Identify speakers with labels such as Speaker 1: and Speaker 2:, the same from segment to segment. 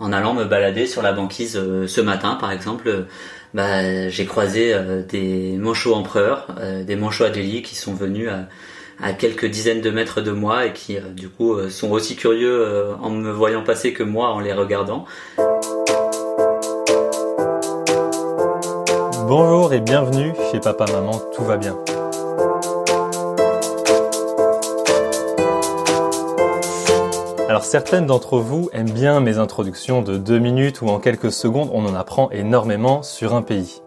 Speaker 1: En allant me balader sur la banquise ce matin, par exemple, bah, j'ai croisé des manchots empereurs, des manchots adélie qui sont venus à, quelques dizaines de mètres de moi et qui, du coup, sont aussi curieux en me voyant passer que moi en les regardant.
Speaker 2: Bonjour et bienvenue chez Papa Maman, tout va bien. Alors certaines d'entre vous aiment bien mes introductions de deux minutes où en quelques secondes on en apprend énormément sur un pays.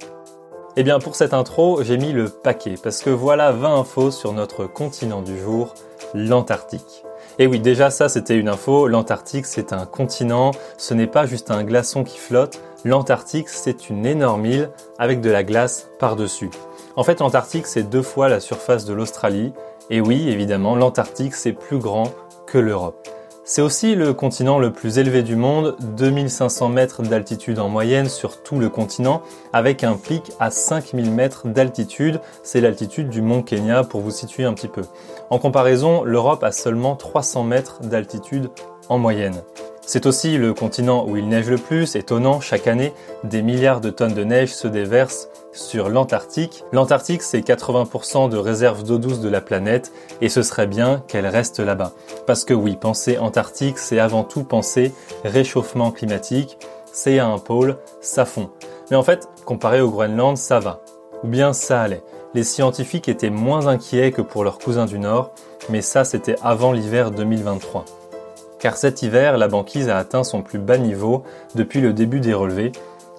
Speaker 2: Eh bien pour cette intro, j'ai mis le paquet parce que voilà 20 infos sur notre continent du jour, l'Antarctique. Et oui, déjà ça c'était une info, l'Antarctique c'est un continent, ce n'est pas juste un glaçon qui flotte, l'Antarctique c'est une énorme île avec de la glace par-dessus. En fait l'Antarctique c'est deux fois la surface de l'Australie, et oui évidemment l'Antarctique c'est plus grand que l'Europe. C'est aussi le continent le plus élevé du monde, 2500 mètres d'altitude en moyenne sur tout le continent, avec un pic à 5000 mètres d'altitude. C'est l'altitude du mont Kenya pour vous situer un petit peu. En comparaison, l'Europe a seulement 300 mètres d'altitude en moyenne. C'est aussi le continent où il neige le plus, étonnant, chaque année, des milliards de tonnes de neige se déversent sur l'Antarctique. L'Antarctique, c'est 80% de réserves d'eau douce de la planète et ce serait bien qu'elle reste là-bas. Parce que oui, penser Antarctique, c'est avant tout penser réchauffement climatique. C'est à un pôle, ça fond. Mais en fait, comparé au Groenland, ça va. Ou bien ça allait. Les scientifiques étaient moins inquiets que pour leurs cousins du Nord, mais ça c'était avant l'hiver 2023. Car cet hiver, la banquise a atteint son plus bas niveau depuis le début des relevés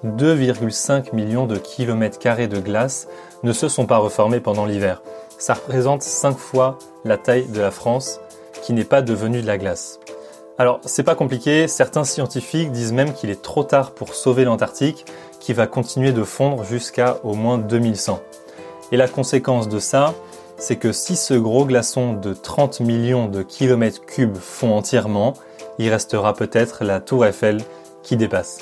Speaker 2: 2,5 millions de kilomètres carrés de glace ne se sont pas reformés pendant l'hiver. Ça représente 5 fois la taille de la France qui n'est pas devenue de la glace. Alors, c'est pas compliqué, certains scientifiques disent même qu'il est trop tard pour sauver l'Antarctique, qui va continuer de fondre jusqu'à au moins 2100. Et la conséquence de ça, c'est que si ce gros glaçon de 30 millions de kilomètres cubes fond entièrement, il restera peut-être la tour Eiffel qui dépasse.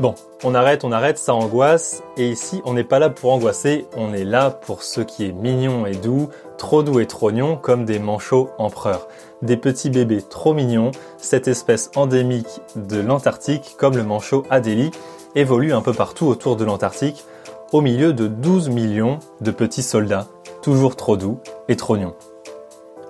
Speaker 2: Bon, on arrête, on arrête, ça angoisse. Et ici, on n'est pas là pour angoisser, on est là pour ce qui est mignon et doux, trop doux et trognon, comme des manchots empereurs. Des petits bébés trop mignons, cette espèce endémique de l'Antarctique, comme le manchot Adélie, évolue un peu partout autour de l'Antarctique, au milieu de 12 millions de petits soldats, toujours trop doux et trognons.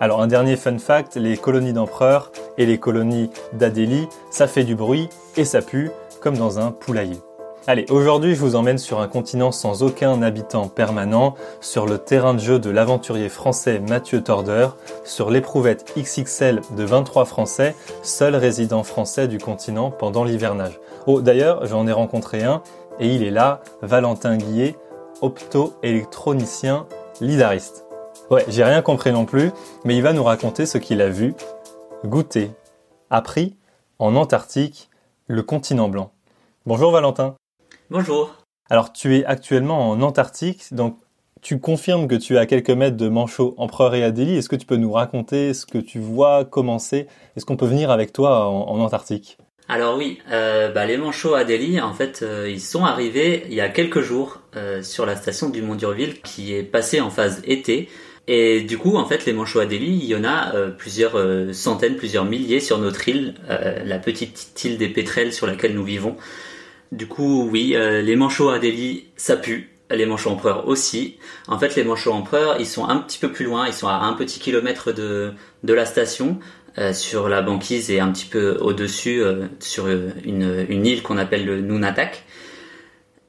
Speaker 2: Alors un dernier fun fact, les colonies d'empereurs et les colonies d'Adélie, ça fait du bruit et ça pue, dans un poulailler. Allez, aujourd'hui je vous emmène sur un continent sans aucun habitant permanent, sur le terrain de jeu de l'aventurier français Mathieu Torder, sur l'éprouvette XXL de 23 Français, seul résident français du continent pendant l'hivernage. Oh d'ailleurs, j'en ai rencontré un, et il est là, Valentin Guillet, opto-électronicien lidariste. Ouais, j'ai rien compris non plus, mais il va nous raconter ce qu'il a vu, goûté, appris en Antarctique, le continent blanc. Bonjour Valentin.
Speaker 1: Bonjour.
Speaker 2: Alors tu es actuellement en Antarctique, donc tu confirmes que tu es à quelques mètres de Manchot, Empereur et Adélie. Est-ce que tu peux nous raconter ce que tu vois, comment c'est? Est-ce qu'on peut venir avec toi en, Antarctique?
Speaker 1: Alors oui, euh, bah, les manchots Adélie, en fait, euh, ils sont arrivés il y a quelques jours euh, sur la station du Mont Durville qui est passée en phase été. Et du coup, en fait, les manchots Adélie, il y en a plusieurs centaines, plusieurs milliers sur notre île, la petite île des pétrels sur laquelle nous vivons. Du coup, oui, euh, les manchots Adélie, ça pue. Les manchots empereurs aussi. En fait, les manchots empereurs, ils sont un petit peu plus loin. Ils sont à un petit kilomètre de, de la station, euh, sur la banquise et un petit peu au-dessus, euh, sur une, une île qu'on appelle le Nunatak.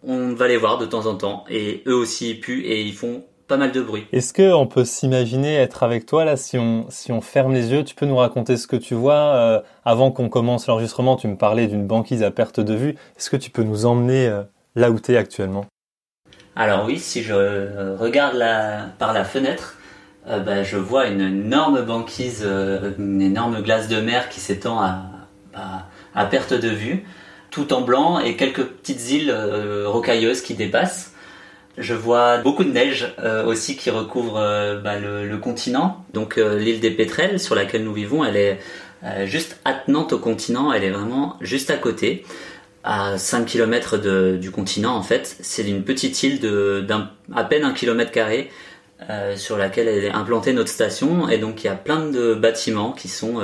Speaker 1: On va les voir de temps en temps. Et eux aussi, ils puent et ils font pas mal de bruit.
Speaker 2: Est-ce qu'on peut s'imaginer être avec toi là si on, si on ferme les yeux Tu peux nous raconter ce que tu vois euh, Avant qu'on commence l'enregistrement, tu me parlais d'une banquise à perte de vue. Est-ce que tu peux nous emmener euh, là où tu es actuellement?
Speaker 1: Alors oui, si je regarde par la fenêtre, euh, bah, je vois une énorme banquise, une énorme glace de mer qui s'étend à, à, à, perte de vue, tout en blanc et quelques petites îles rocailleuses qui dépassent. Je vois beaucoup de neige euh, aussi qui recouvre euh, bah, le, continent. Donc euh, l'île des Pétrels sur laquelle nous vivons, elle est juste attenante au continent, elle est vraiment juste à côté, à 5 km du continent en fait. C'est une petite île de à peine un kilomètre carré sur laquelle est implantée notre station et donc il y a plein de bâtiments qui sont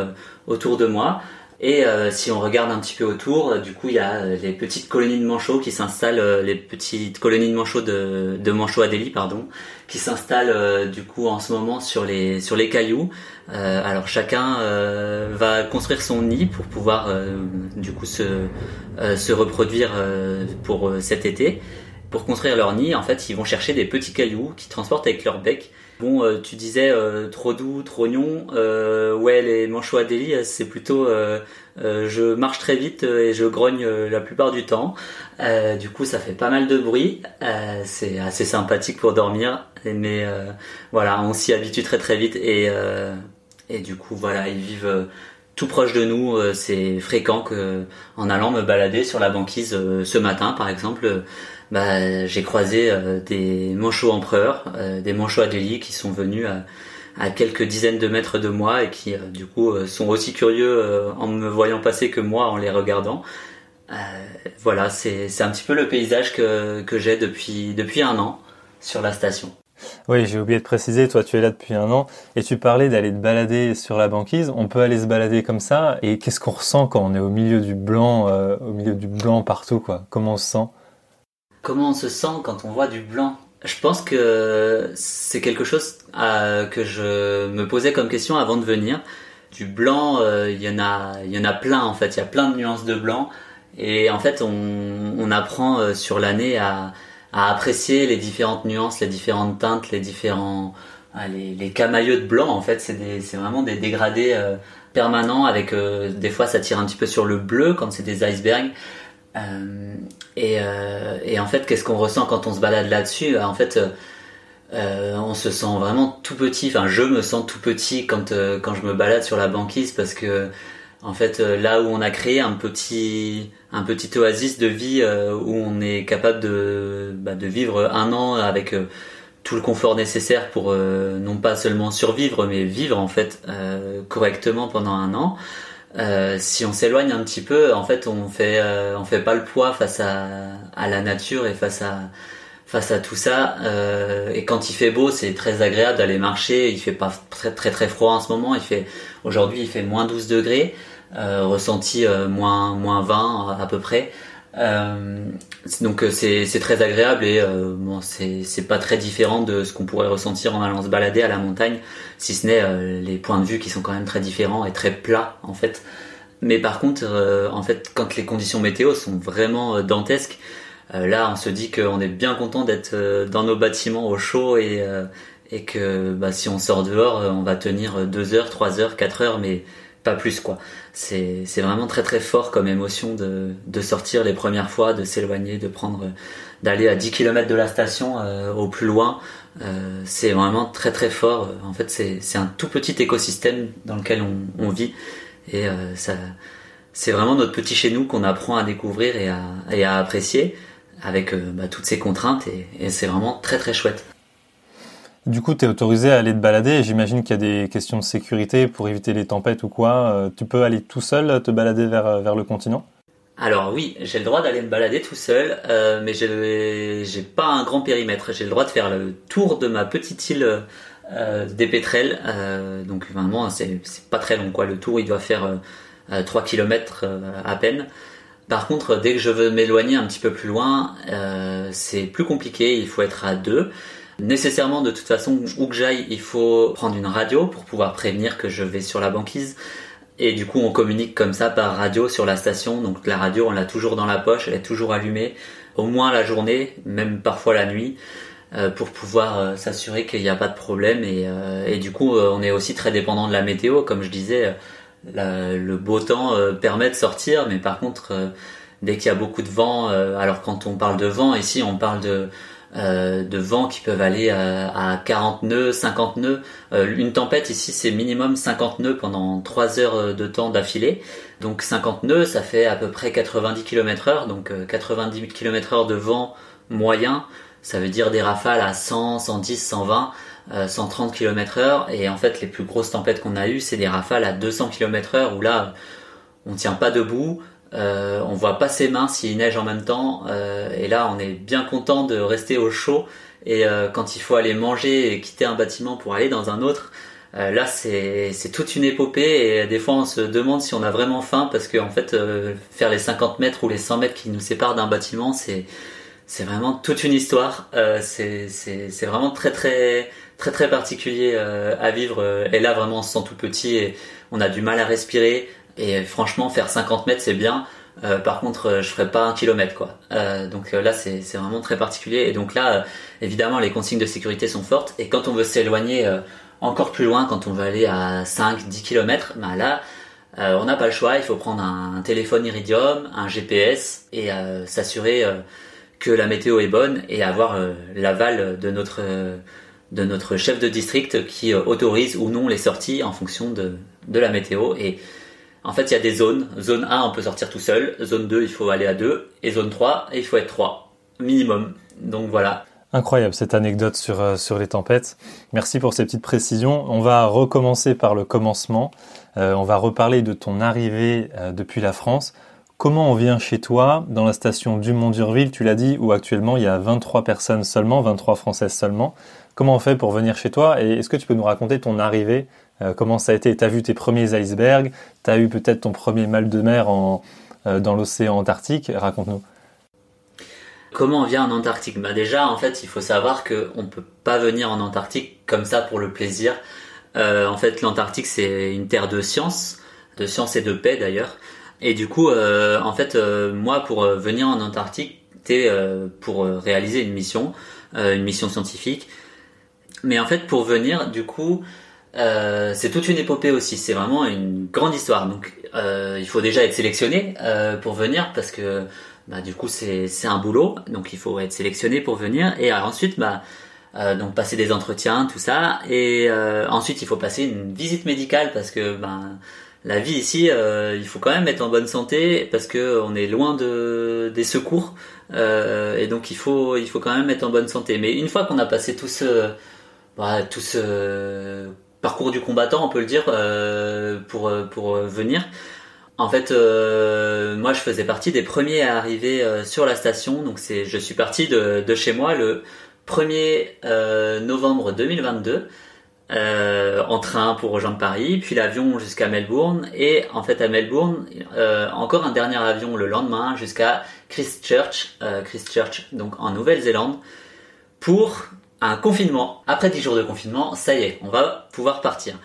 Speaker 1: autour de moi. Et si on regarde un petit peu autour, du coup, il y a les petites colonies de manchots qui s'installent, les petites colonies de manchots de, de manchots Adélie, pardon, qui s'installent du coup en ce moment sur les sur les cailloux. alors chacun va construire son nid pour pouvoir du coup se se reproduire pour cet été. Pour construire leur nid, en fait, ils vont chercher des petits cailloux qu'ils transportent avec leur bec. Bon, euh, tu disais euh, trop doux, trop gnon. Euh, ouais, les manchots Adélie, c'est plutôt je marche très vite et je grogne la plupart du temps. du coup, ça fait pas mal de bruit. c'est assez sympathique pour dormir, mais voilà, on s'y habitue très très vite et et du coup, voilà, ils vivent tout proche de nous. c'est fréquent que, en allant me balader sur la banquise ce matin, par exemple bah, j'ai croisé euh, des manchots empereurs, euh, des manchots adélie qui sont venus à, quelques dizaines de mètres de moi et qui euh, du coup sont aussi curieux en me voyant passer que moi en les regardant. voilà, c'est un petit peu le paysage que, que j'ai depuis, depuis un an sur la station.
Speaker 2: Oui, j'ai oublié de préciser, toi tu es là depuis un an et tu parlais d'aller te balader sur la banquise. On peut aller se balader comme ça et qu'est-ce qu'on ressent quand on est au milieu du blanc, au milieu du blanc partout quoi? Comment on se sent?
Speaker 1: Comment on se sent quand on voit du blanc Je pense que c'est quelque chose euh, que je me posais comme question avant de venir. Du blanc, euh, il y en a, plein en fait. Il y a plein de nuances de blanc, et en fait, on, apprend euh, sur l'année à, apprécier les différentes nuances, les différentes teintes, les différents, les, les camailleux de blanc. En fait, c'est vraiment des dégradés permanents avec des fois ça tire un petit peu sur le bleu quand c'est des icebergs. Euh, et, euh, et, en fait, qu'est-ce qu'on ressent quand on se balade là-dessus? En fait, euh, on se sent vraiment tout petit. Enfin, je me sens tout petit quand quand je me balade sur la banquise parce que en fait, là où on a créé un petit un petit oasis de vie où on est capable de bah, de vivre un an avec tout le confort nécessaire pour non pas seulement survivre mais vivre en fait correctement pendant un an. Euh, si on s'éloigne un petit peu, en fait, on fait euh, on fait pas le poids face à, la nature et face à tout ça. Euh, et quand il fait beau, c'est très agréable d'aller marcher. Il fait pas très très très froid en ce moment. Il fait aujourd'hui, il fait moins 12 degrés, ressenti moins moins 20 à peu près. Euh, donc euh, c'est très agréable et euh, bon, c'est pas très différent de ce qu'on pourrait ressentir en allant se balader à la montagne, si ce n'est euh, les points de vue qui sont quand même très différents et très plats en fait. Mais par contre, en fait, quand les conditions météo sont vraiment dantesques, là on se dit qu'on est bien content d'être dans nos bâtiments au chaud et, et que bah, si on sort dehors, on va tenir 2 heures, 3 heures, 4 heures, mais pas plus quoi. C'est vraiment très très fort comme émotion de, de sortir les premières fois, de s'éloigner, de prendre, d'aller à 10 km de la station euh, au plus loin. Euh, c'est vraiment très très fort. En fait, c'est un tout petit écosystème dans lequel on, on vit et euh, ça, c'est vraiment notre petit chez nous qu'on apprend à découvrir et à, et à apprécier avec bah, toutes ces contraintes et, et c'est vraiment très très chouette.
Speaker 2: Du coup, tu es autorisé à aller te balader. J'imagine qu'il y a des questions de sécurité pour éviter les tempêtes ou quoi. Euh, tu peux aller tout seul te balader vers, euh, le continent?
Speaker 1: Alors oui, j'ai le droit d'aller me balader tout seul, euh, mais j'ai pas un grand périmètre. J'ai le droit de faire le tour de ma petite île des pétrels. donc vraiment, c'est pas très long quoi. Le tour, il doit faire 3 km à peine. Par contre, dès que je veux m'éloigner un petit peu plus loin, c'est plus compliqué. Il faut être à deux. Nécessairement, de toute façon, où que j'aille, il faut prendre une radio pour pouvoir prévenir que je vais sur la banquise. Et du coup, on communique comme ça par radio sur la station. Donc la radio, on l'a toujours dans la poche, elle est toujours allumée, au moins la journée, même parfois la nuit, euh, pour pouvoir euh, s'assurer qu'il n'y a pas de problème. Et, euh, du coup, on est aussi très dépendant de la météo. Comme je disais, le beau temps permet de sortir, mais par contre, dès qu'il y a beaucoup de vent, alors quand on parle de vent, ici, on parle de euh, de vent qui peuvent aller à, 40 nœuds, 50 nœuds. Euh, une tempête ici c'est minimum 50 nœuds pendant 3 heures de temps d'affilée. Donc 50 nœuds ça fait à peu près 90 km heure. Donc 90 km heure de vent moyen. Ça veut dire des rafales à 100, 110, 120. 130 km heure et en fait les plus grosses tempêtes qu'on a eues c'est des rafales à 200 km heure où là on tient pas debout euh, on voit pas ses mains s'il neige en même temps. Euh, et là, on est bien content de rester au chaud. Et euh, quand il faut aller manger et quitter un bâtiment pour aller dans un autre, là, c'est toute une épopée et des fois on se demande si on a vraiment faim parce que en fait, faire les 50 mètres ou les 100 mètres qui nous séparent d'un bâtiment, c'est c'est vraiment toute une histoire. c'est vraiment très très très très particulier à vivre. Et là, vraiment, on se sent tout petit et on a du mal à respirer. Et franchement, faire 50 mètres, c'est bien. Euh, par contre, euh, je ferai pas un kilomètre, quoi. Euh, donc là, c'est vraiment très particulier. Et donc là, évidemment, les consignes de sécurité sont fortes. Et quand on veut s'éloigner encore plus loin, quand on veut aller à 5-10 km, bah là, on n'a pas le choix. Il faut prendre un, téléphone Iridium, un GPS et s'assurer que la météo est bonne et avoir l'aval de notre de notre chef de district qui autorise ou non les sorties en fonction de, de la météo. Et en fait, il y a des zones. Zone 1, on peut sortir tout seul. Zone 2, il faut aller à 2. Et zone 3, il faut être 3. Minimum. Donc voilà.
Speaker 2: Incroyable cette anecdote sur, euh, sur les tempêtes. Merci pour ces petites précisions. On va recommencer par le commencement. Euh, on va reparler de ton arrivée euh, depuis la France. Comment on vient chez toi dans la station du Mont-Durville, tu l'as dit, où actuellement il y a 23 personnes seulement, 23 Françaises seulement. Comment on fait pour venir chez toi et est-ce que tu peux nous raconter ton arrivée euh, comment ça a été? Tu as vu tes premiers icebergs, tu as eu peut-être ton premier mal de mer euh, dans l'océan Antarctique? Raconte-nous.
Speaker 1: Comment on vient en Antarctique? Bah Déjà, en fait, il faut savoir qu'on ne peut pas venir en Antarctique comme ça pour le plaisir. Euh, en fait, l'Antarctique, c'est une terre de science, de science et de paix d'ailleurs. Et du coup, en fait, moi, pour venir en Antarctique, c'était pour réaliser une mission, une mission scientifique. Mais en fait, pour venir, du coup, euh, c'est toute une épopée aussi. C'est vraiment une grande histoire. Donc, euh, il faut déjà être sélectionné euh, pour venir parce que bah, du coup c'est c'est un boulot. Donc, il faut être sélectionné pour venir et ensuite bah donc passer des entretiens, tout ça. Et ensuite, il faut passer une visite médicale parce que ben la vie ici, il faut quand même être en bonne santé parce que on est loin de des secours et donc il faut il faut quand même être en bonne santé. Mais une fois qu'on a passé tout ce bah, tout ce parcours du combattant, on peut le dire, euh, pour, euh, pour euh, venir. En fait, moi, je faisais partie des premiers à arriver sur la station. Donc, c'est, je suis parti de, de chez moi le 1er novembre 2022 en train pour rejoindre Paris, puis l'avion jusqu'à Melbourne et en fait à Melbourne encore un dernier avion le lendemain jusqu'à Christchurch, Christchurch donc en Nouvelle-Zélande pour un confinement. Après 10 jours de confinement, ça y est, on va pouvoir partir.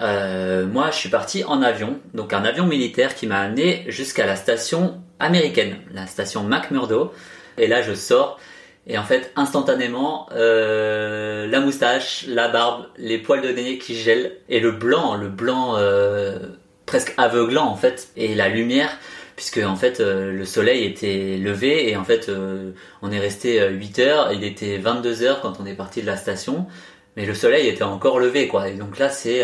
Speaker 1: Euh, moi, je suis parti en avion, donc un avion militaire qui m'a amené jusqu'à la station américaine, la station McMurdo. Et là, je sors et en fait, instantanément, euh, la moustache, la barbe, les poils de nez qui gèlent et le blanc, le blanc euh, presque aveuglant en fait, et la lumière puisque en fait euh, le soleil était levé et en fait euh, on est resté 8 euh, heures, il était 22 heures quand on est parti de la station, mais le soleil était encore levé quoi. Et donc là c'est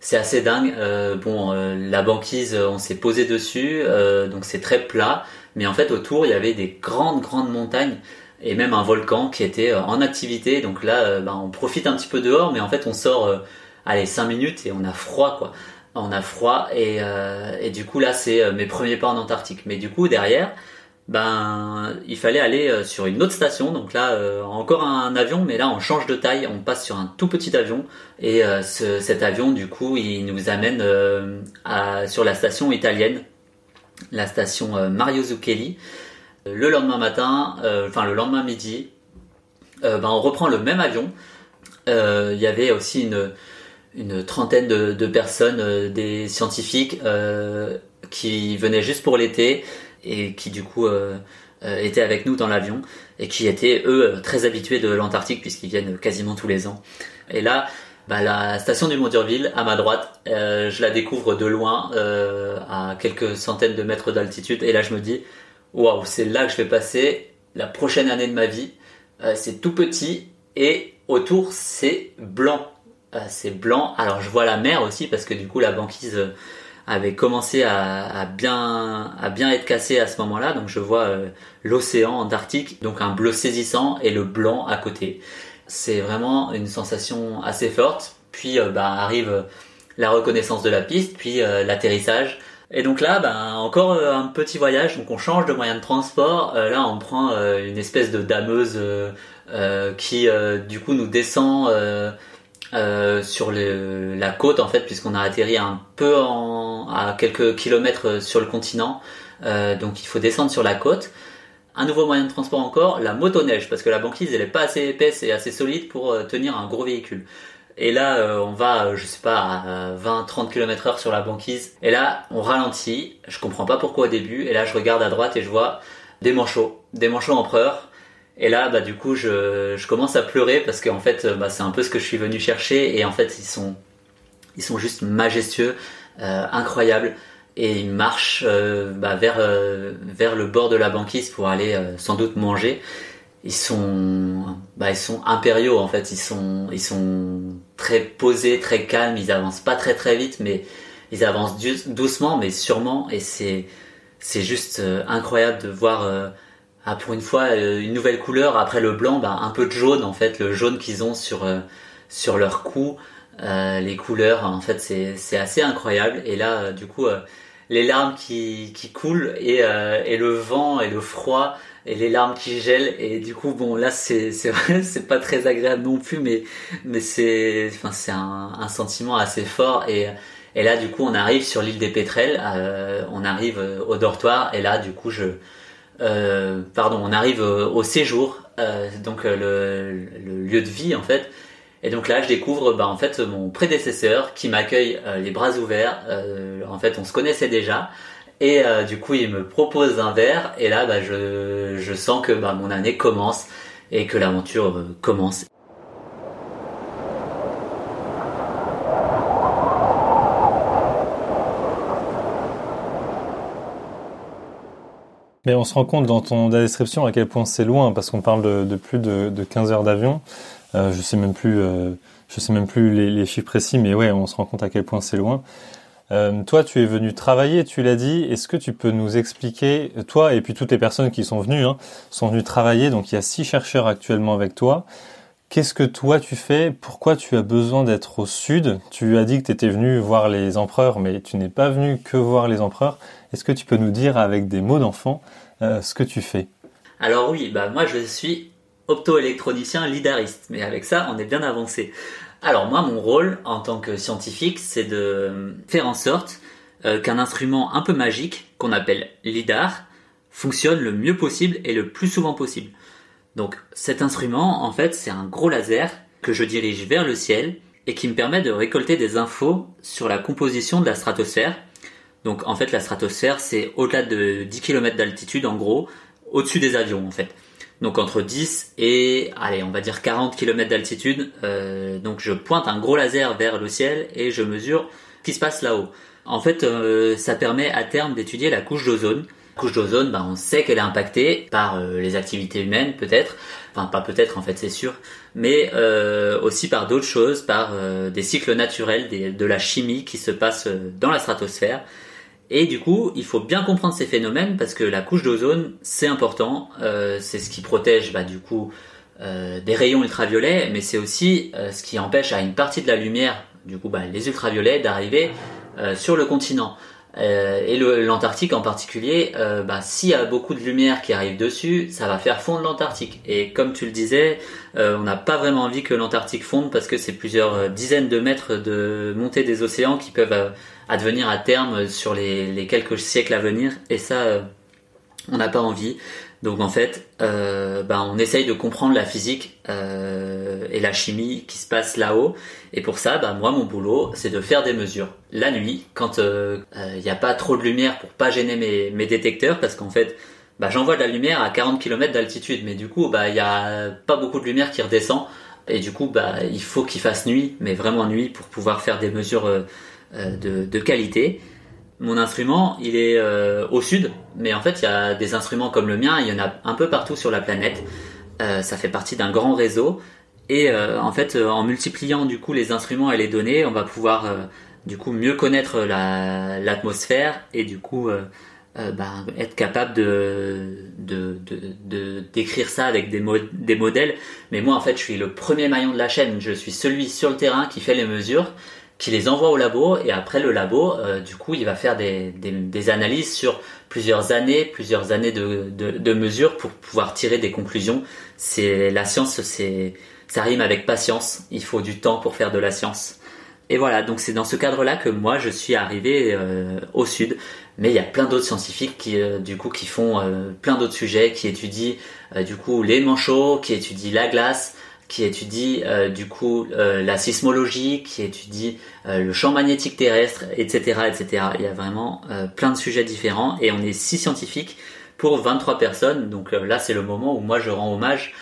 Speaker 1: c'est assez dingue. bon, la banquise, on s'est posé dessus, donc c'est très plat, mais en fait autour il y avait des grandes grandes montagnes et même un volcan qui était en activité. Donc là, ben, on profite un petit peu dehors, mais en fait on sort, allez 5 minutes et on a froid quoi on a froid euh, et, du coup là c'est euh, mes premiers pas en Antarctique. Mais du coup derrière, ben il fallait aller euh, sur une autre station. Donc là encore un avion, mais là on change de taille, on passe sur un tout petit avion et cet avion du coup il nous amène sur la station italienne, la station Mario Zucchelli. Le lendemain matin, enfin le lendemain midi, ben on reprend le même avion. Il y avait aussi une une trentaine de, personnes, euh, des scientifiques euh, qui venaient juste pour l'été et qui du coup euh, étaient avec nous dans l'avion et qui étaient eux très habitués de l'Antarctique puisqu'ils viennent quasiment tous les ans. Et là, bah, la station du Mont Durville, à ma droite, je la découvre de loin, à quelques centaines de mètres d'altitude, et là je me dis, waouh, c'est là que je vais passer la prochaine année de ma vie. c'est tout petit et autour c'est blanc c'est blanc. Alors je vois la mer aussi parce que du coup la banquise euh, avait commencé à, bien à bien être cassée à ce moment-là. Donc je vois euh, l'océan Antarctique, donc un bleu saisissant et le blanc à côté. C'est vraiment une sensation assez forte. Puis euh, bah, arrive la reconnaissance de la piste, puis l'atterrissage. Et donc là, bah, encore un petit voyage. Donc on change de moyen de transport. là, on prend une espèce de dameuse qui du coup nous descend sur la côte en fait puisqu'on a atterri un peu à quelques kilomètres sur le continent donc il faut descendre sur la côte un nouveau moyen de transport encore la motoneige parce que la banquise elle est pas assez épaisse et assez solide pour tenir un gros véhicule et là, euh, on va, euh, je sais pas, à 20-30 km heure sur la banquise. Et là, on ralentit. Je comprends pas pourquoi au début. Et là, je regarde à droite et je vois des manchots, des manchots empereurs. Et là, bah du coup, je, je commence à pleurer parce qu'en fait, bah, c'est un peu ce que je suis venu chercher. Et en fait, ils sont, ils sont juste majestueux, euh, incroyables. Et ils marchent bah, vers, vers le bord de la banquise pour aller sans doute manger ils sont bah ils sont impériaux en fait ils sont ils sont très posés très calmes ils avancent pas très très vite mais ils avancent doucement mais sûrement et c'est c'est juste euh, incroyable de voir euh, ah, pour une fois euh, une nouvelle couleur après le blanc bah, un peu de jaune en fait le jaune qu'ils ont sur sur leur cou. Les couleurs en fait c'est assez incroyable. Et là du coup les larmes qui qui coulent et et le vent et le froid et les larmes qui gèlent. Et du coup bon là c'est c'est pas très agréable non plus mais mais c'est enfin c'est un, sentiment assez fort. Et et là du coup on arrive sur l'île des Pétrels. Euh, on arrive euh, au dortoir. Et là du coup je euh, pardon on arrive au, séjour euh, donc euh, le, lieu de vie en fait et donc là je découvre bah en fait mon prédécesseur qui m'accueille les bras ouverts en fait on se connaissait déjà et du coup, il me propose un verre. Et là, bah, je, sens que bah, mon année commence et que l'aventure commence.
Speaker 2: Mais on se rend compte dans ton description à quel point c'est loin, parce qu'on parle de, plus de, de 15 heures d'avion. Euh, je sais même plus, euh, je sais même plus les, les, chiffres précis, mais ouais, on se rend compte à quel point c'est loin. Euh, toi, tu es venu travailler, tu l'as dit. Est-ce que tu peux nous expliquer, toi et puis toutes les personnes qui sont venues, hein, sont venues travailler. Donc il y a six chercheurs actuellement avec toi. Qu'est-ce que toi tu fais? Pourquoi tu as besoin d'être au sud? Tu as dit que tu étais venu voir les empereurs, mais tu n'es pas venu que voir les empereurs. Est-ce que tu peux nous dire avec des mots d'enfant euh, ce que tu fais?
Speaker 1: Alors oui, bah moi je suis optoélectronicien lidariste, mais avec ça on est bien avancé. Alors moi, mon rôle en tant que scientifique, c'est de faire en sorte euh, qu'un instrument un peu magique, qu'on appelle LIDAR, fonctionne le mieux possible et le plus souvent possible. Donc cet instrument, en fait, c'est un gros laser que je dirige vers le ciel et qui me permet de récolter des infos sur la composition de la stratosphère. Donc en fait, la stratosphère, c'est au-delà de 10 km d'altitude, en gros, au-dessus des avions, en fait donc entre 10 et allez on va dire 40 km d'altitude. Euh, donc je pointe un gros laser vers le ciel et je mesure ce qui se passe là-haut. En fait, euh, ça permet à terme d'étudier la couche d'ozone. Couche d'ozone, bah, on sait qu'elle est impactée par euh, les activités humaines peut-être, enfin pas peut-être en fait c'est sûr, mais aussi par d'autres choses, par des cycles naturels, de la chimie qui se passe dans la stratosphère et du coup, il faut bien comprendre ces phénomènes parce que la couche d'ozone, c'est important. Euh, c'est ce qui protège, bah, du coup, euh, des rayons ultraviolets, mais c'est aussi euh, ce qui empêche à une partie de la lumière, du coup, bah, les ultraviolets, d'arriver euh, sur le continent. Euh, et l'Antarctique en particulier, bah, s'il y a beaucoup de lumière qui arrive dessus, ça va faire fondre l'Antarctique. Et comme tu le disais, on n'a pas vraiment envie que l'Antarctique fonde parce que c'est plusieurs dizaines de mètres de montée des océans qui peuvent à devenir à terme sur les, quelques siècles à venir. Et ça, euh, on n'a pas envie. Donc en fait, euh, ben, on essaye de comprendre la physique euh, et la chimie qui se passe là-haut. Et pour ça, ben, moi, mon boulot, c'est de faire des mesures la nuit, quand il n'y a pas trop de lumière pour pas gêner mes, mes détecteurs, parce qu'en fait, ben, j'envoie de la lumière à 40 km d'altitude, mais du coup, il n'y a pas beaucoup de lumière qui redescend. Et du coup, bah, il faut qu'il fasse nuit, mais vraiment nuit, pour pouvoir faire des mesures euh, de, qualité. Mon instrument, il est euh, au sud, mais en fait, il y a des instruments comme le mien, il y en a un peu partout sur la planète. Euh, ça fait partie d'un grand réseau. Et en fait, en multipliant du coup les instruments et les données, on va pouvoir du coup mieux connaître l'atmosphère et du coup ben, être capable de, d'écrire ça avec des modèles. Mais moi, en fait, je suis le premier maillon de la chaîne. Je suis celui sur le terrain qui fait les mesures qui les envoie au labo et après le labo, du coup, il va faire des, des, analyses sur plusieurs années, plusieurs années de, de, de mesures pour pouvoir tirer des conclusions. C'est la science, c'est ça rime avec patience. Il faut du temps pour faire de la science. Et voilà, donc c'est dans ce cadre-là que moi je suis arrivé euh, au sud. Mais il y a plein d'autres scientifiques qui, euh, du coup, qui font euh, plein d'autres sujets, qui étudient du coup les manchots, qui étudient la glace, qui étudient du coup la sismologie, qui étudient le champ magnétique terrestre, etc., etc. Il y a vraiment plein de sujets différents et on est six scientifiques pour 23 personnes. Donc là, c'est le moment où moi je rends hommage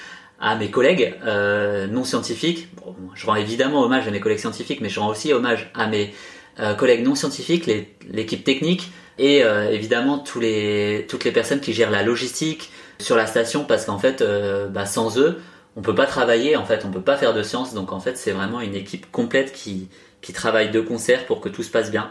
Speaker 1: à mes collègues euh, non scientifiques. je rends évidemment hommage à mes collègues scientifiques, mais je rends aussi hommage à mes euh, collègues non scientifiques, l'équipe technique et euh, évidemment tous les, toutes les personnes qui gèrent la logistique sur la station, parce qu'en fait, bah, sans eux, on peut pas travailler, en fait, on peut pas faire de science. Donc en fait, c'est vraiment une équipe complète qui, qui travaille de concert pour que tout se passe bien.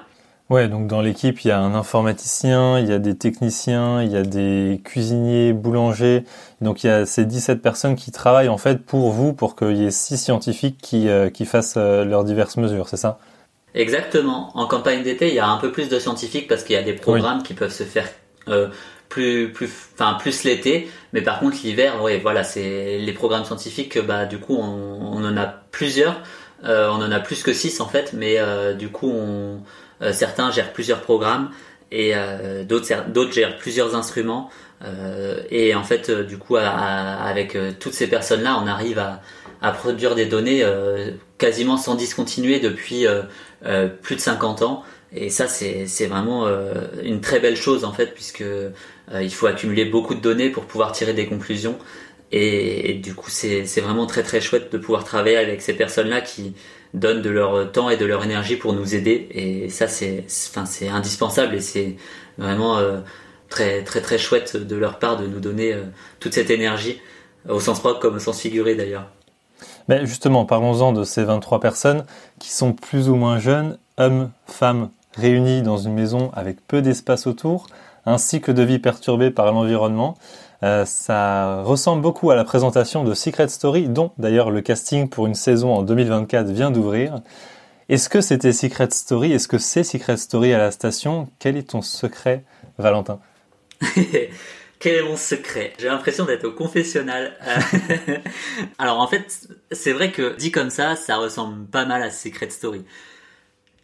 Speaker 2: Ouais, donc dans l'équipe, il y a un informaticien, il y a des techniciens, il y a des cuisiniers, boulangers. Donc il y a ces 17 personnes qui travaillent en fait pour vous, pour qu'il y ait six scientifiques qui, euh, qui fassent euh, leurs diverses mesures, c'est ça?
Speaker 1: Exactement. En campagne d'été, il y a un peu plus de scientifiques parce qu'il y a des programmes qui peuvent se faire euh, plus plus enfin plus l'été mais par contre l'hiver ouais voilà c'est les programmes scientifiques bah du coup on, en a plusieurs euh, on en a plus que six en fait mais euh, du coup on euh, certains gèrent plusieurs programmes et euh, d'autres d'autres gèrent plusieurs instruments. Euh, et en fait, du coup, avec toutes ces personnes-là, on arrive à produire des données quasiment sans discontinuer depuis plus de 50 ans. Et ça, c'est vraiment une très belle chose en fait, puisque il faut accumuler beaucoup de données pour pouvoir tirer des conclusions. Et, du coup, c'est vraiment très très chouette de pouvoir travailler avec ces personnes-là qui, donnent de leur temps et de leur énergie pour nous aider. Et ça, c'est, enfin, indispensable et c'est vraiment euh, très, très, très chouette de leur part de nous donner euh, toute cette énergie, au sens propre comme au sens figuré d'ailleurs.
Speaker 2: Mais justement, parlons-en de ces 23 personnes qui sont plus ou moins jeunes, hommes, femmes, réunis dans une maison avec peu d'espace autour, ainsi que de vie perturbée par l'environnement. Euh, ça ressemble beaucoup à la présentation de Secret Story, dont d'ailleurs le casting pour une saison en 2024 vient d'ouvrir. Est-ce que c'était Secret Story? Est-ce que c'est Secret Story à la station? Quel est ton secret, Valentin?
Speaker 1: Quel est mon secret? J'ai l'impression d'être au confessionnal. Alors en fait, c'est vrai que dit comme ça, ça ressemble pas mal à Secret Story.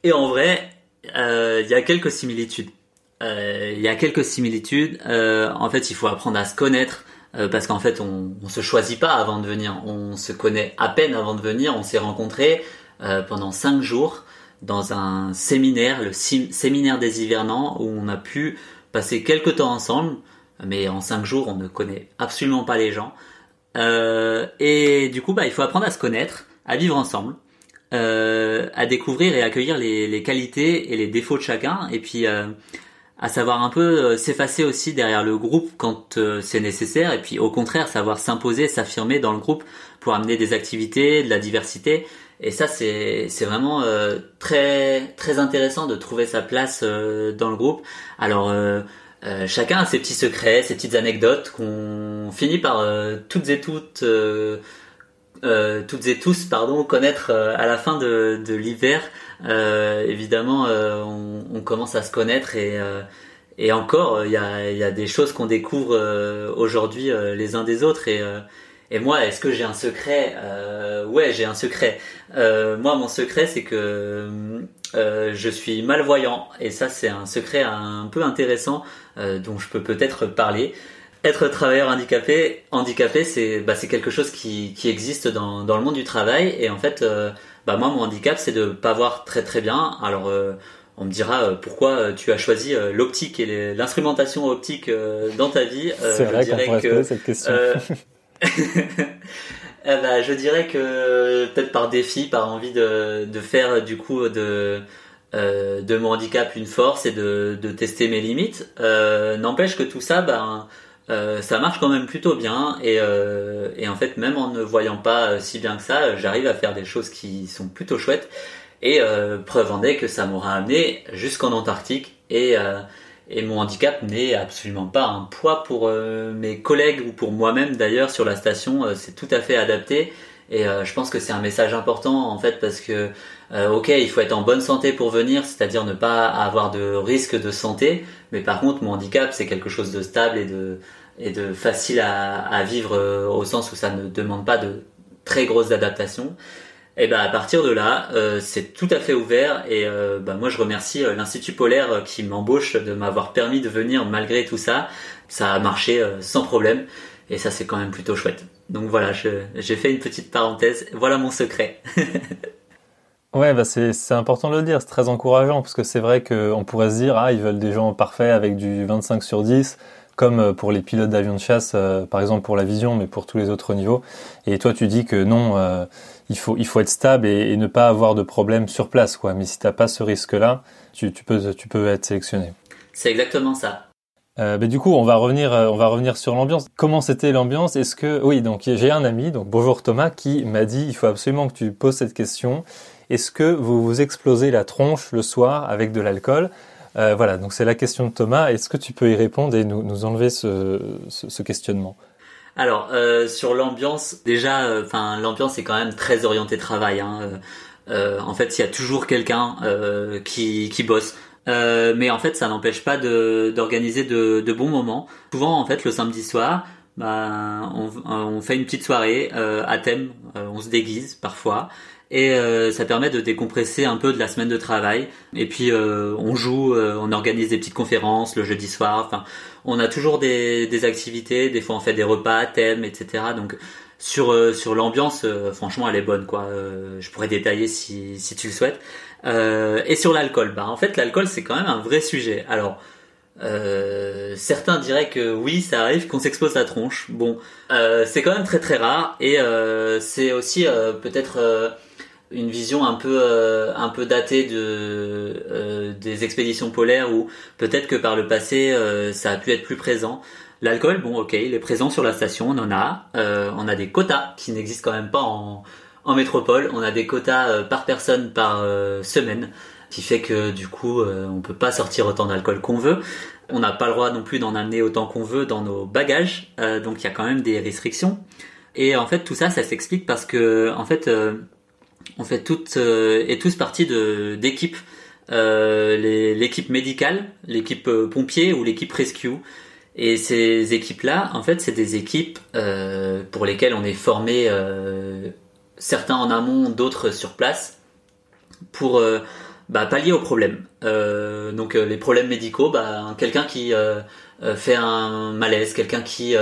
Speaker 1: Et en vrai, euh, il y a quelques similitudes. Euh, il y a quelques similitudes. Euh, en fait, il faut apprendre à se connaître euh, parce qu'en fait, on, on se choisit pas avant de venir. On se connaît à peine avant de venir. On s'est rencontrés pendant cinq jours dans un séminaire, le séminaire des hivernants, où on a pu passer quelques temps ensemble, mais en cinq jours, on ne connaît absolument pas les gens. Et du coup, bah, il faut apprendre à se connaître, à vivre ensemble, à découvrir et accueillir les, qualités et les défauts de chacun, et puis à savoir un peu euh, s'effacer aussi derrière le groupe quand euh, c'est nécessaire et puis au contraire savoir s'imposer, s'affirmer dans le groupe pour amener des activités, de la diversité et ça c'est vraiment euh, très très intéressant de trouver sa place dans le groupe. Alors chacun a ses petits secrets, ses petites anecdotes qu'on finit par toutes et toutes toutes et tous pardon connaître à la fin de, de l'hiver euh, évidemment, euh, on, on, commence à se connaître et, euh, et encore, il y a, y a, des choses qu'on découvre aujourd'hui les uns des autres. Et, et moi, est-ce que j'ai un secret Ouais, j'ai un secret. moi, mon secret, c'est que je suis malvoyant. Et ça, c'est un secret un peu intéressant dont je peux peut-être parler être travailleur handicapé, handicapé, c'est bah, c'est quelque chose qui, qui existe dans, dans le monde du travail et en fait, bah moi mon handicap c'est de pas voir très très bien. Alors euh, on me dira euh, pourquoi euh, tu as choisi l'optique et l'instrumentation optique dans ta vie.
Speaker 2: c'est vrai qu'on pourrait que, cette question.
Speaker 1: eh ben, je dirais que peut-être par défi, par envie de, de faire du coup de de mon handicap une force et de, de tester mes limites. N'empêche que tout ça, ben euh, ça marche quand même plutôt bien et, euh, et, en fait même en ne voyant pas euh, si bien que ça, j'arrive à faire des choses qui sont plutôt chouettes et preuve en est que ça m'aura amené jusqu'en Antarctique et, et mon handicap n'est absolument pas un poids pour mes collègues ou pour moi-même d'ailleurs sur la station, c'est tout à fait adapté Et je pense que c'est un message important en fait parce que ok, il faut être en bonne santé pour venir, c'est-à-dire ne pas avoir de risque de santé. Mais par contre, mon handicap, c'est quelque chose de stable et de facile à, vivre au sens où ça ne demande pas de très grosses adaptations. Et ben à partir de là, euh, c'est tout à fait ouvert et euh, ben, moi je remercie euh, l'Institut Polaire qui m'embauche de m'avoir permis de venir malgré tout ça. Ça a marché sans problème et ça c'est quand même plutôt chouette. Donc voilà, j'ai fait une petite parenthèse. Voilà mon secret.
Speaker 2: ouais, bah c'est important de le dire, c'est très encourageant parce que c'est vrai qu'on pourrait se dire ah ils veulent des gens parfaits avec du 25 sur 10 comme pour les pilotes d'avions de chasse, par exemple pour la vision, mais pour tous les autres niveaux. Et toi, tu dis que non, il faut, il faut être stable et, ne pas avoir de problème sur place, quoi. Mais si t'as pas ce risque-là, tu, tu, peux, tu peux être sélectionné.
Speaker 1: C'est exactement ça.
Speaker 2: Euh, du coup, on va revenir, euh, on va revenir sur l'ambiance. Comment c'était l'ambiance? Est-ce que, oui, donc j'ai un ami, donc bonjour Thomas, qui m'a dit, il faut absolument que tu poses cette question. Est-ce que vous vous explosez la tronche le soir avec de l'alcool euh, Voilà, donc c'est la question de Thomas. Est-ce que tu peux y répondre et nous, enlever ce, questionnement?
Speaker 1: Alors euh, sur l'ambiance, déjà, euh, l'ambiance est quand même très orientée travail. Hein. En fait, il y a toujours quelqu'un qui, bosse. mais en fait, ça n'empêche pas d'organiser de, bons moments. Souvent, en fait, le samedi soir, bah, on fait une petite soirée à thème. on se déguise parfois et euh, ça permet de décompresser un peu de la semaine de travail. Et puis euh, on joue, euh, on organise des petites conférences le jeudi soir. Enfin, on a toujours des, des activités. Des fois, on fait des repas, thèmes, etc. Donc sur sur l'ambiance, franchement, elle est bonne quoi. je pourrais détailler si si tu le souhaites. et sur l'alcool, bah en fait, l'alcool c'est quand même un vrai sujet. Alors certains diraient que oui, ça arrive qu'on s'expose la tronche. Bon, c'est quand même très très rare et c'est aussi peut-être une vision un peu euh, un peu datée de euh, des expéditions polaires où peut-être que par le passé euh, ça a pu être plus présent. L'alcool, bon, ok, il est présent sur la station, on en a. on a des quotas qui n'existent quand même pas en, en métropole. On a des quotas par personne par semaine, qui fait que du coup, on peut pas sortir autant d'alcool qu'on veut. On n'a pas le droit non plus d'en amener autant qu'on veut dans nos bagages, donc il y a quand même des restrictions. Et en fait, tout ça, ça s'explique parce que, en fait, on fait toutes euh, et tous partie de d'équipes, euh, l'équipe médicale, l'équipe euh, pompier ou l'équipe rescue. Et ces équipes-là, en fait, c'est des équipes pour lesquelles on est formé, certains en amont, d'autres sur place, pour bah, pallier aux problèmes. donc les problèmes médicaux, bah, quelqu'un qui fait un malaise, quelqu'un qui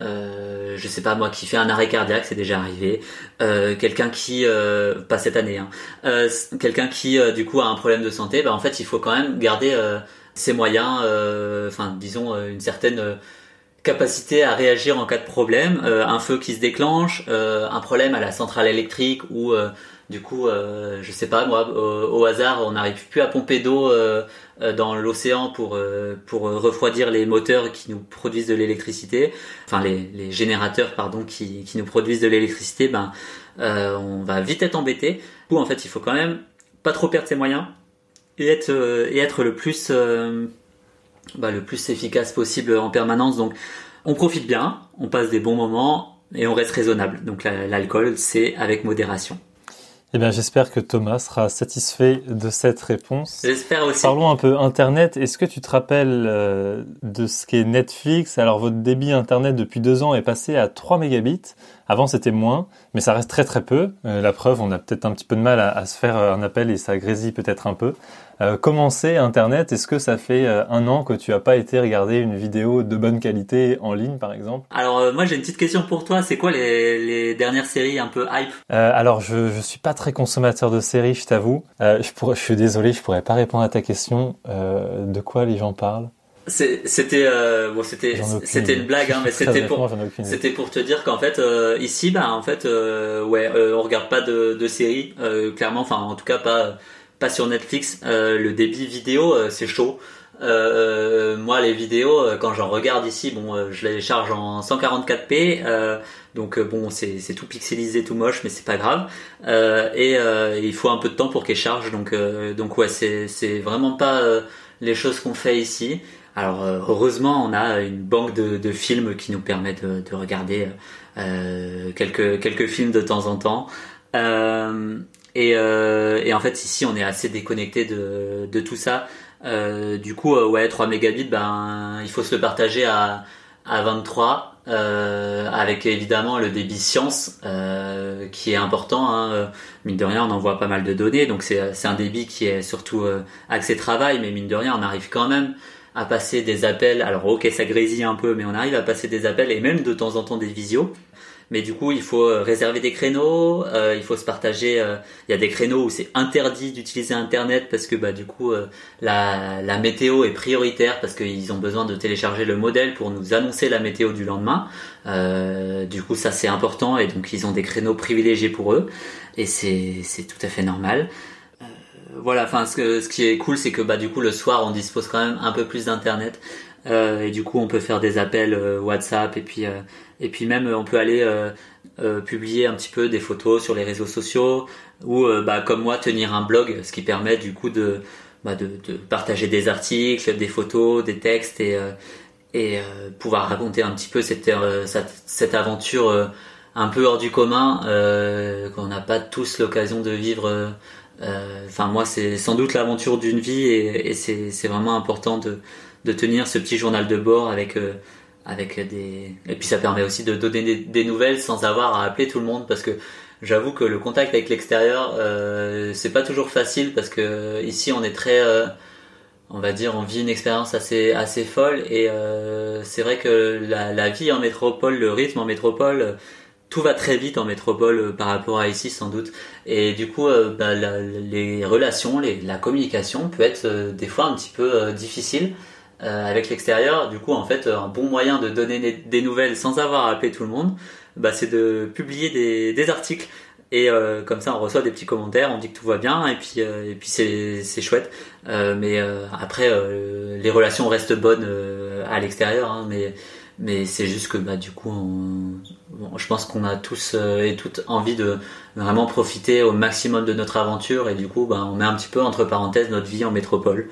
Speaker 1: euh, je sais pas moi, qui fait un arrêt cardiaque, c'est déjà arrivé. Euh, quelqu'un qui, euh, pas cette année, hein, euh, quelqu'un qui du coup a un problème de santé, bah en fait il faut quand même garder ses moyens, enfin disons une certaine capacité à réagir en cas de problème, un feu qui se déclenche, un problème à la centrale électrique ou du coup, je sais pas moi, au, hasard, on n'arrive plus à pomper d'eau dans l'océan pour euh, pour refroidir les moteurs qui nous produisent de l'électricité, enfin les, les, générateurs pardon qui, qui nous produisent de l'électricité. Ben, on va vite être embêté. Ou en fait, il faut quand même pas trop perdre ses moyens et être et être le plus bah, le plus efficace possible en permanence. Donc, on profite bien, on passe des bons moments et on reste raisonnable. Donc l'alcool, c'est avec modération.
Speaker 2: Eh bien, j'espère que Thomas sera satisfait de cette réponse.
Speaker 1: J'espère aussi.
Speaker 2: Parlons un peu Internet. Est-ce que tu te rappelles euh, de ce qu'est Netflix? Alors, votre débit Internet depuis deux ans est passé à 3 mégabits. Avant, c'était moins, mais ça reste très très peu. Euh, la preuve, on a peut-être un petit peu de mal à, se faire un appel et ça grésille peut-être un peu. Euh, comment c'est Internet? Est-ce que ça fait euh, un an que tu as pas été regarder une vidéo de bonne qualité en ligne, par exemple?
Speaker 1: Alors moi, j'ai une petite question pour toi. C'est quoi les, dernières séries un peu hype?
Speaker 2: Alors, je je suis pas très consommateur de séries, je t'avoue. je, pourrais, je suis désolé, je pourrais pas répondre à ta question. de quoi les gens parlent?
Speaker 1: C'était euh, bon c'était c'était une blague hein, mais c'était pour c'était pour te dire qu'en fait euh, ici bah en fait euh, ouais euh, on regarde pas de, de séries euh, clairement enfin en tout cas pas pas sur Netflix le débit vidéo c'est chaud. Moi les vidéos quand j'en regarde ici bon je les charge en 144p donc bon c'est tout pixelisé tout moche mais c'est pas grave. Et il faut un peu de temps pour qu'elles chargent donc donc ouais c'est vraiment pas les choses qu'on fait ici. Alors heureusement, on a une banque de, films qui nous permet de, regarder quelques quelques films de temps en temps. Et, et, en fait, ici, on est assez déconnecté de, tout ça. Euh, du coup, euh, ouais, 3 mégabits, ben, il faut se le partager à, à 23, euh, avec évidemment le débit science euh, qui est important. Hein. Mine de rien, on envoie pas mal de données, donc c'est un débit qui est surtout axé travail, mais mine de rien, on arrive quand même à passer des appels. Alors ok, ça grésille un peu, mais on arrive à passer des appels et même de temps en temps des visios. Mais du coup, il faut euh, réserver des créneaux, euh, il faut se partager. Euh, il y a des créneaux où c'est interdit d'utiliser Internet parce que bah du coup la, la météo est prioritaire parce qu'ils ont besoin de télécharger le modèle pour nous annoncer la météo du lendemain. du coup, ça c'est important et donc ils ont des créneaux privilégiés pour eux et c'est c'est tout à fait normal voilà, enfin ce, qui est cool, c'est que bah du coup le soir on dispose quand même un peu plus d'internet euh, et du coup on peut faire des appels WhatsApp et puis et puis même on peut aller euh, euh, publier un petit peu des photos sur les réseaux sociaux ou euh, bah, comme moi tenir un blog, ce qui permet du coup de, bah, de, partager des articles, des photos, des textes et, et pouvoir raconter un petit peu cette, cette aventure un peu hors du commun qu'on n'a pas tous l'occasion de vivre. Enfin moi c'est sans doute l'aventure d'une vie et, et c'est vraiment important de, de tenir ce petit journal de bord avec avec des et puis ça permet aussi de donner des, nouvelles sans avoir à appeler tout le monde parce que j'avoue que le contact avec l'extérieur euh, c'est pas toujours facile parce que ici on est très euh, on va dire on vit une expérience assez assez folle et euh, c'est vrai que la, vie en métropole le rythme en métropole tout va très vite en métropole euh, par rapport à ici sans doute et du coup euh, bah, les relations la communication peut être euh, des fois un petit peu difficile avec l'extérieur. Du coup, en fait, un bon moyen de donner des nouvelles sans avoir à appeler tout le monde, bah, c'est de publier des, articles. Et comme ça, on reçoit des petits commentaires, on dit que tout va bien, et puis c'est chouette. mais après, les relations restent bonnes à l'extérieur, hein, mais mais c'est juste que bah du coup, je pense qu'on a tous et toutes envie de vraiment profiter au maximum de notre aventure, et du coup, bah, on met un petit peu entre parenthèses notre vie en métropole.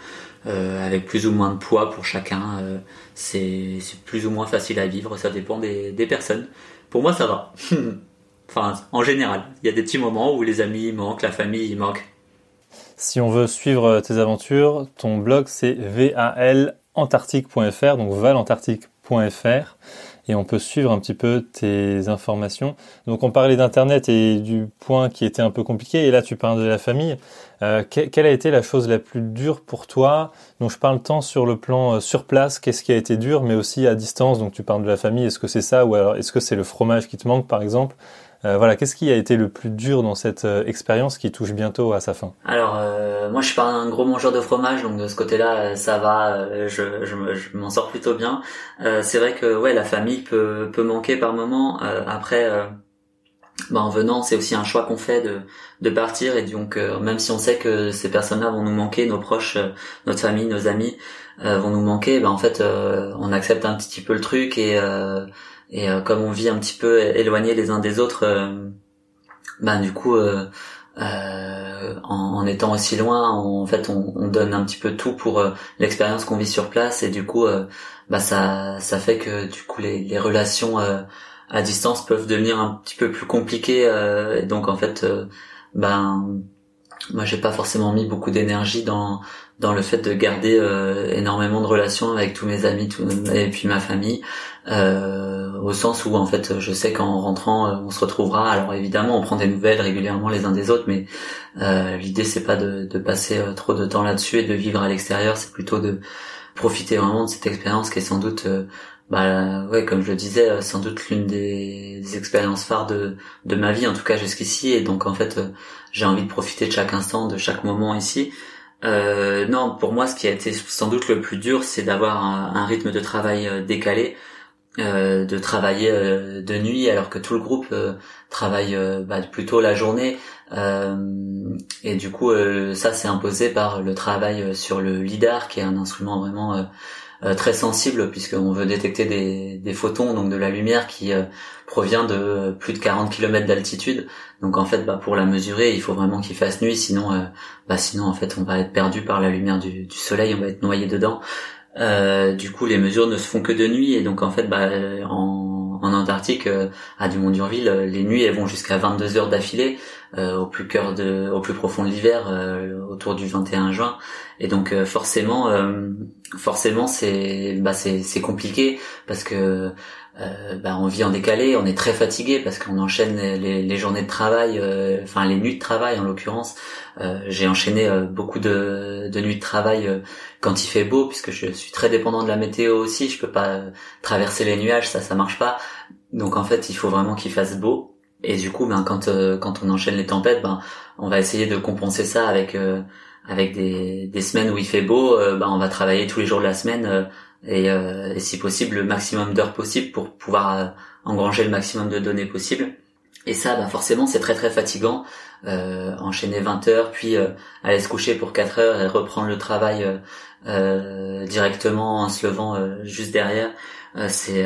Speaker 1: Euh, avec plus ou moins de poids pour chacun. Euh, c'est plus ou moins facile à vivre, ça dépend des, des personnes. Pour moi, ça va. enfin, en général, il y a des petits moments où les amis manquent, la famille manque.
Speaker 2: Si on veut suivre tes aventures, ton blog c'est valantarctique.fr, donc valantarctique.fr et on peut suivre un petit peu tes informations. Donc on parlait d'internet et du point qui était un peu compliqué et là tu parles de la famille. Euh, quelle a été la chose la plus dure pour toi? Donc je parle tant sur le plan euh, sur place, qu'est-ce qui a été dur, mais aussi à distance. Donc tu parles de la famille, est-ce que c'est ça? Ou alors est-ce que c'est le fromage qui te manque par exemple? Euh, voilà, qu'est-ce qui a été le plus dur dans cette expérience qui touche bientôt à sa fin?
Speaker 1: Alors, moi, je suis pas un gros mangeur de fromage, donc de ce côté-là, ça va, je, je, m'en sors plutôt bien. c'est vrai que ouais, la famille peut, peut manquer par moment. après, bah, en venant, c'est aussi un choix qu'on fait de, de partir et donc euh, même si on sait que ces personnes-là vont nous manquer, nos proches, euh, notre famille, nos amis euh, vont nous manquer, bah, en fait on accepte un petit peu le truc et et comme on vit un petit peu éloigné les uns des autres, bah du coup en, en, étant aussi loin, en fait on, on, donne un petit peu tout pour l'expérience qu'on vit sur place et du coup bah ça ça fait que du coup les, les relations à distance peuvent devenir un petit peu plus compliquées. Euh, et donc en fait, euh, ben moi j'ai pas forcément mis beaucoup d'énergie dans dans le fait de garder euh, énormément de relations avec tous mes amis tout, et puis ma famille au sens où en fait je sais qu'en rentrant on se retrouvera. Alors évidemment on prend des nouvelles régulièrement les uns des autres mais l'idée c'est pas de, de passer trop de temps là-dessus et de vivre à l'extérieur. C'est plutôt de profiter vraiment de cette expérience qui est sans doute bah ouais comme je le disais euh, sans doute l'une des, expériences phares de de ma vie en tout cas jusqu'ici. Et donc en fait euh, j'ai envie de profiter de chaque instant de chaque moment ici. Euh, non pour moi ce qui a été sans doute le plus dur c'est d'avoir un, rythme de travail euh, décalé euh, de travailler de nuit alors que tout le groupe travaille bah, plutôt la journée. Et du coup ça c'est imposé par le travail sur le lidar qui est un instrument vraiment très sensible puisqu'on veut détecter des, des, photons, donc de la lumière qui euh, provient de plus de 40 km d'altitude. Donc en fait, bah, pour la mesurer, il faut vraiment qu'il fasse nuit, sinon, euh, bah, sinon en fait, on va être perdu par la lumière du, du, soleil, on va être noyé dedans. du coup, les mesures ne se font que de nuit et donc en fait, bah, en, en Antarctique, à Dumont d'Urville, les nuits elles vont jusqu'à 22 heures d'affilée au plus cœur de, au plus profond de l'hiver, autour du 21 juin. Et donc forcément, forcément, c'est bah, c'est compliqué parce que euh, bah, on vit en décalé, on est très fatigué parce qu'on enchaîne les, journées de travail, euh, enfin les nuits de travail en l'occurrence. Euh, j'ai enchaîné beaucoup de, nuits de travail quand il fait beau, puisque je suis très dépendant de la météo aussi. Je peux pas traverser les nuages, ça, ça marche pas. Donc en fait, il faut vraiment qu'il fasse beau. Et du coup, ben quand quand on enchaîne les tempêtes, ben on va essayer de compenser ça avec avec des, des semaines où il fait beau. ben on va travailler tous les jours de la semaine euh, et, si possible le maximum d'heures possible pour pouvoir euh, engranger le maximum de données possible. Et ça, bah forcément, c'est très très fatigant. Euh, enchaîner 20 heures, puis euh, aller se coucher pour 4 heures et reprendre le travail directement en se levant juste derrière, c'est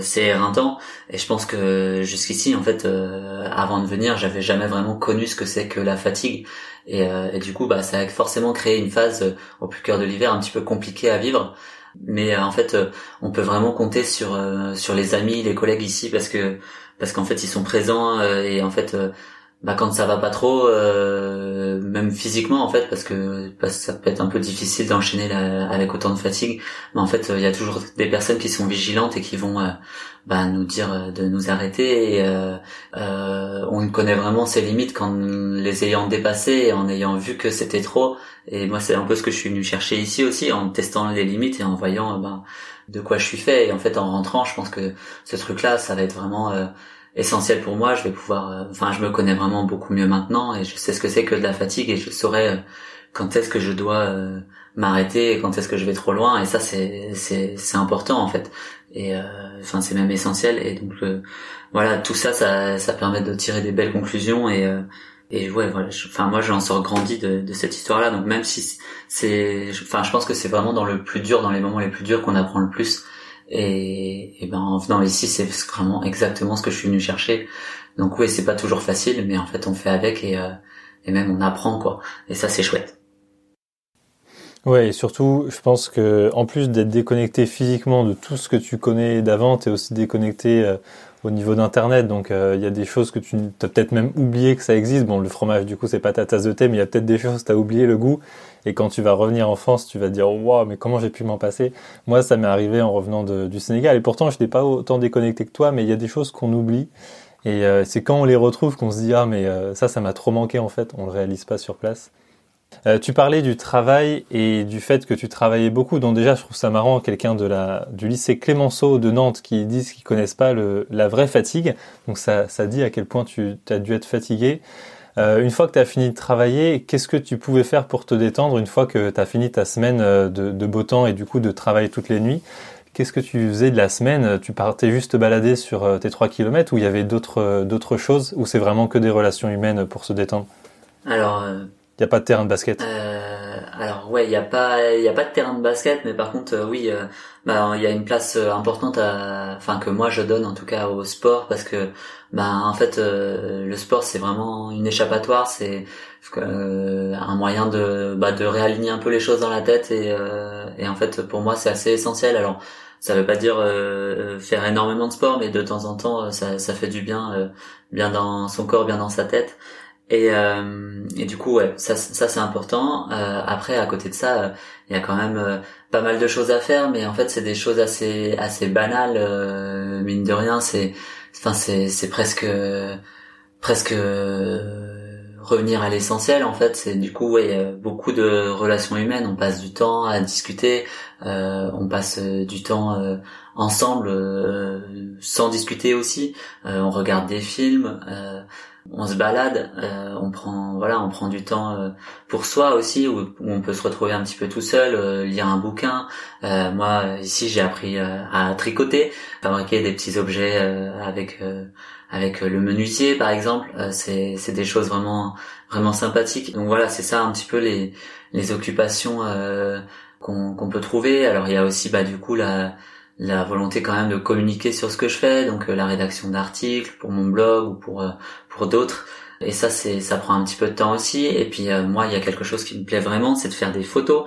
Speaker 1: c'est éreintant. Et je pense que jusqu'ici, en fait, avant de venir, j'avais jamais vraiment connu ce que c'est que la fatigue. Et, et, du coup, bah, ça a forcément créé une phase au plus cœur de l'hiver un petit peu compliquée à vivre mais euh, en fait euh, on peut vraiment compter sur euh, sur les amis les collègues ici parce que parce qu'en fait ils sont présents et en fait bah quand ça va pas trop même physiquement en fait parce que ça peut être un peu difficile d'enchaîner avec autant de fatigue mais en fait il y a toujours des personnes qui sont vigilantes et qui vont bah, nous dire de nous arrêter et on connaît vraiment ses limites quand les ayant dépassées en ayant vu que c'était trop et moi, c'est un peu ce que je suis venu chercher ici aussi, en testant les limites et en voyant ben, de quoi je suis fait. Et en fait, en rentrant, je pense que ce truc-là, ça va être vraiment euh, essentiel pour moi. Je vais pouvoir, euh, enfin, je me connais vraiment beaucoup mieux maintenant et je sais ce que c'est que de la fatigue et je saurai quand est-ce que je dois m'arrêter et quand est-ce que je vais trop loin. Et ça, c'est c'est c'est important en fait. Et enfin, c'est même essentiel. Et donc voilà, tout ça, ça ça permet de tirer des belles conclusions et et ouais voilà enfin moi j'en sors grandi de, de cette histoire là donc même si c'est enfin je pense que c'est vraiment dans le plus dur dans les moments les plus durs qu'on apprend le plus et, ben en venant ici c'est vraiment exactement ce que je suis venu chercher. Donc oui c'est pas toujours facile mais en fait on fait avec et euh, et même on apprend quoi. Et ça c'est chouette.
Speaker 2: Ouais, et surtout, je pense que en plus d'être déconnecté physiquement de tout ce que tu connais d'avant, t'es aussi déconnecté euh, au niveau d'internet. Donc euh, il y a des choses que tu as peut-être même oublié que ça existe. Bon, le fromage, du coup, c'est pas ta tasse de thé, mais il y a peut-être des choses tu as oublié le goût. Et quand tu vas revenir en France, tu vas te dire waouh, mais comment j'ai pu m'en passer? Moi, ça m'est arrivé en revenant du Sénégal. Et pourtant, je n'étais pas autant déconnecté que toi, mais il y a des choses qu'on oublie. Et euh, c'est quand on les retrouve qu'on se dit ah mais euh, ça, ça m'a trop manqué en fait. On le réalise pas sur place. Euh, tu parlais du travail et du fait que tu travaillais beaucoup. Donc déjà, je trouve ça marrant, quelqu'un de la du lycée Clémenceau de Nantes qui disent qu'ils connaissent pas le, la vraie fatigue. Donc ça, ça dit à quel point tu as dû être fatigué. Euh, une fois que tu as fini de travailler, qu'est-ce que tu pouvais faire pour te détendre une fois que tu as fini ta semaine euh, de, beau temps et du coup de travailler toutes les nuits? Qu'est-ce que tu faisais de la semaine? Tu partais juste te balader sur tes 3 km ou il y avait d'autres d'autres choses ou c'est vraiment que des relations humaines pour se détendre?
Speaker 1: Alors,
Speaker 2: il n'y a pas de terrain de basket.
Speaker 1: Euh, alors ouais, il n'y a pas, il a pas de terrain de basket, mais par contre, euh, oui, euh, bah il y a une place euh, importante enfin que moi je donne en tout cas au sport parce que, bah en fait, le sport c'est vraiment une échappatoire, c'est un moyen de, bah, de réaligner un peu les choses dans la tête et, et en fait pour moi c'est assez essentiel. Alors ça veut pas dire faire énormément de sport, mais de temps en temps ça, ça fait du bien, bien dans son corps, bien dans sa tête. Et, euh, du coup, ouais, ça, ça c'est important. Euh, après, à côté de ça, euh, il y a quand même euh, pas mal de choses à faire, mais en fait, c'est des choses assez assez banales, euh, mine de rien. C'est, enfin, c'est c'est presque presque revenir à l'essentiel. En fait, c'est du coup, ouais, beaucoup de relations humaines. On passe du temps à discuter, on passe du temps ensemble sans discuter aussi. on regarde des films on se balade, euh, on prend voilà, on prend du temps euh, pour soi aussi, où, on peut se retrouver un petit peu tout seul, euh, lire un bouquin. moi ici j'ai appris à tricoter, fabriquer des petits objets avec avec le menuisier par exemple. c'est c'est des choses vraiment vraiment sympathiques. Donc voilà, c'est ça un petit peu les les occupations qu'on qu'on peut trouver. Alors il y a aussi bah du coup la la volonté quand même de communiquer sur ce que je fais, donc la rédaction d'articles pour mon blog ou pour pour d'autres. Et ça, c'est, ça prend un petit peu de temps aussi. Et puis euh, moi, il y a quelque chose qui me plaît vraiment, c'est de faire des photos.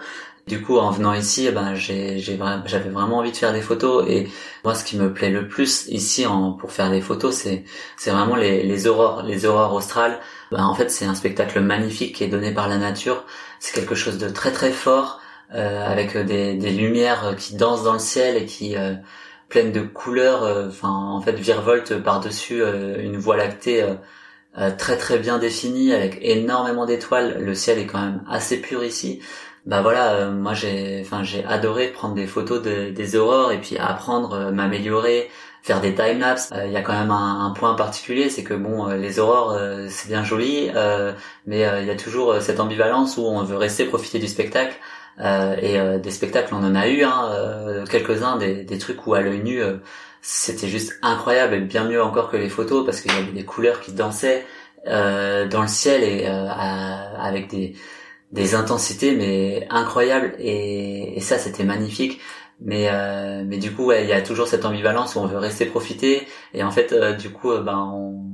Speaker 1: Du coup, en venant ici, eh ben, j'avais vraiment envie de faire des photos. Et moi, ce qui me plaît le plus ici en, pour faire des photos, c'est, c'est vraiment les, les aurores, les aurores australes. Ben, en fait, c'est un spectacle magnifique qui est donné par la nature. C'est quelque chose de très très fort, euh, avec des, des lumières qui dansent dans le ciel et qui euh, pleines de couleurs. Euh, enfin, en fait, virevoltent par-dessus euh, une voie lactée. très très bien définie avec énormément d'étoiles. Le ciel est quand même assez pur ici bah voilà, euh, moi j'ai, enfin j'ai adoré prendre des photos des aurores et puis apprendre, euh, m'améliorer, faire des time lapse. Euh, il y a quand même un, point particulier, c'est que bon, les aurores c'est bien joli, mais il y a toujours cette ambivalence où on veut rester profiter du spectacle. Et des spectacles, on en a eu hein, quelques-uns, des, des trucs où à l'œil nu c'était juste incroyable et bien mieux encore que les photos parce qu'il y avait des couleurs qui dansaient dans le ciel et avec des des intensités mais incroyables et, et ça c'était magnifique. Mais euh, mais du coup il y a toujours cette ambivalence où on veut rester profiter et en fait euh, du coup euh, ben on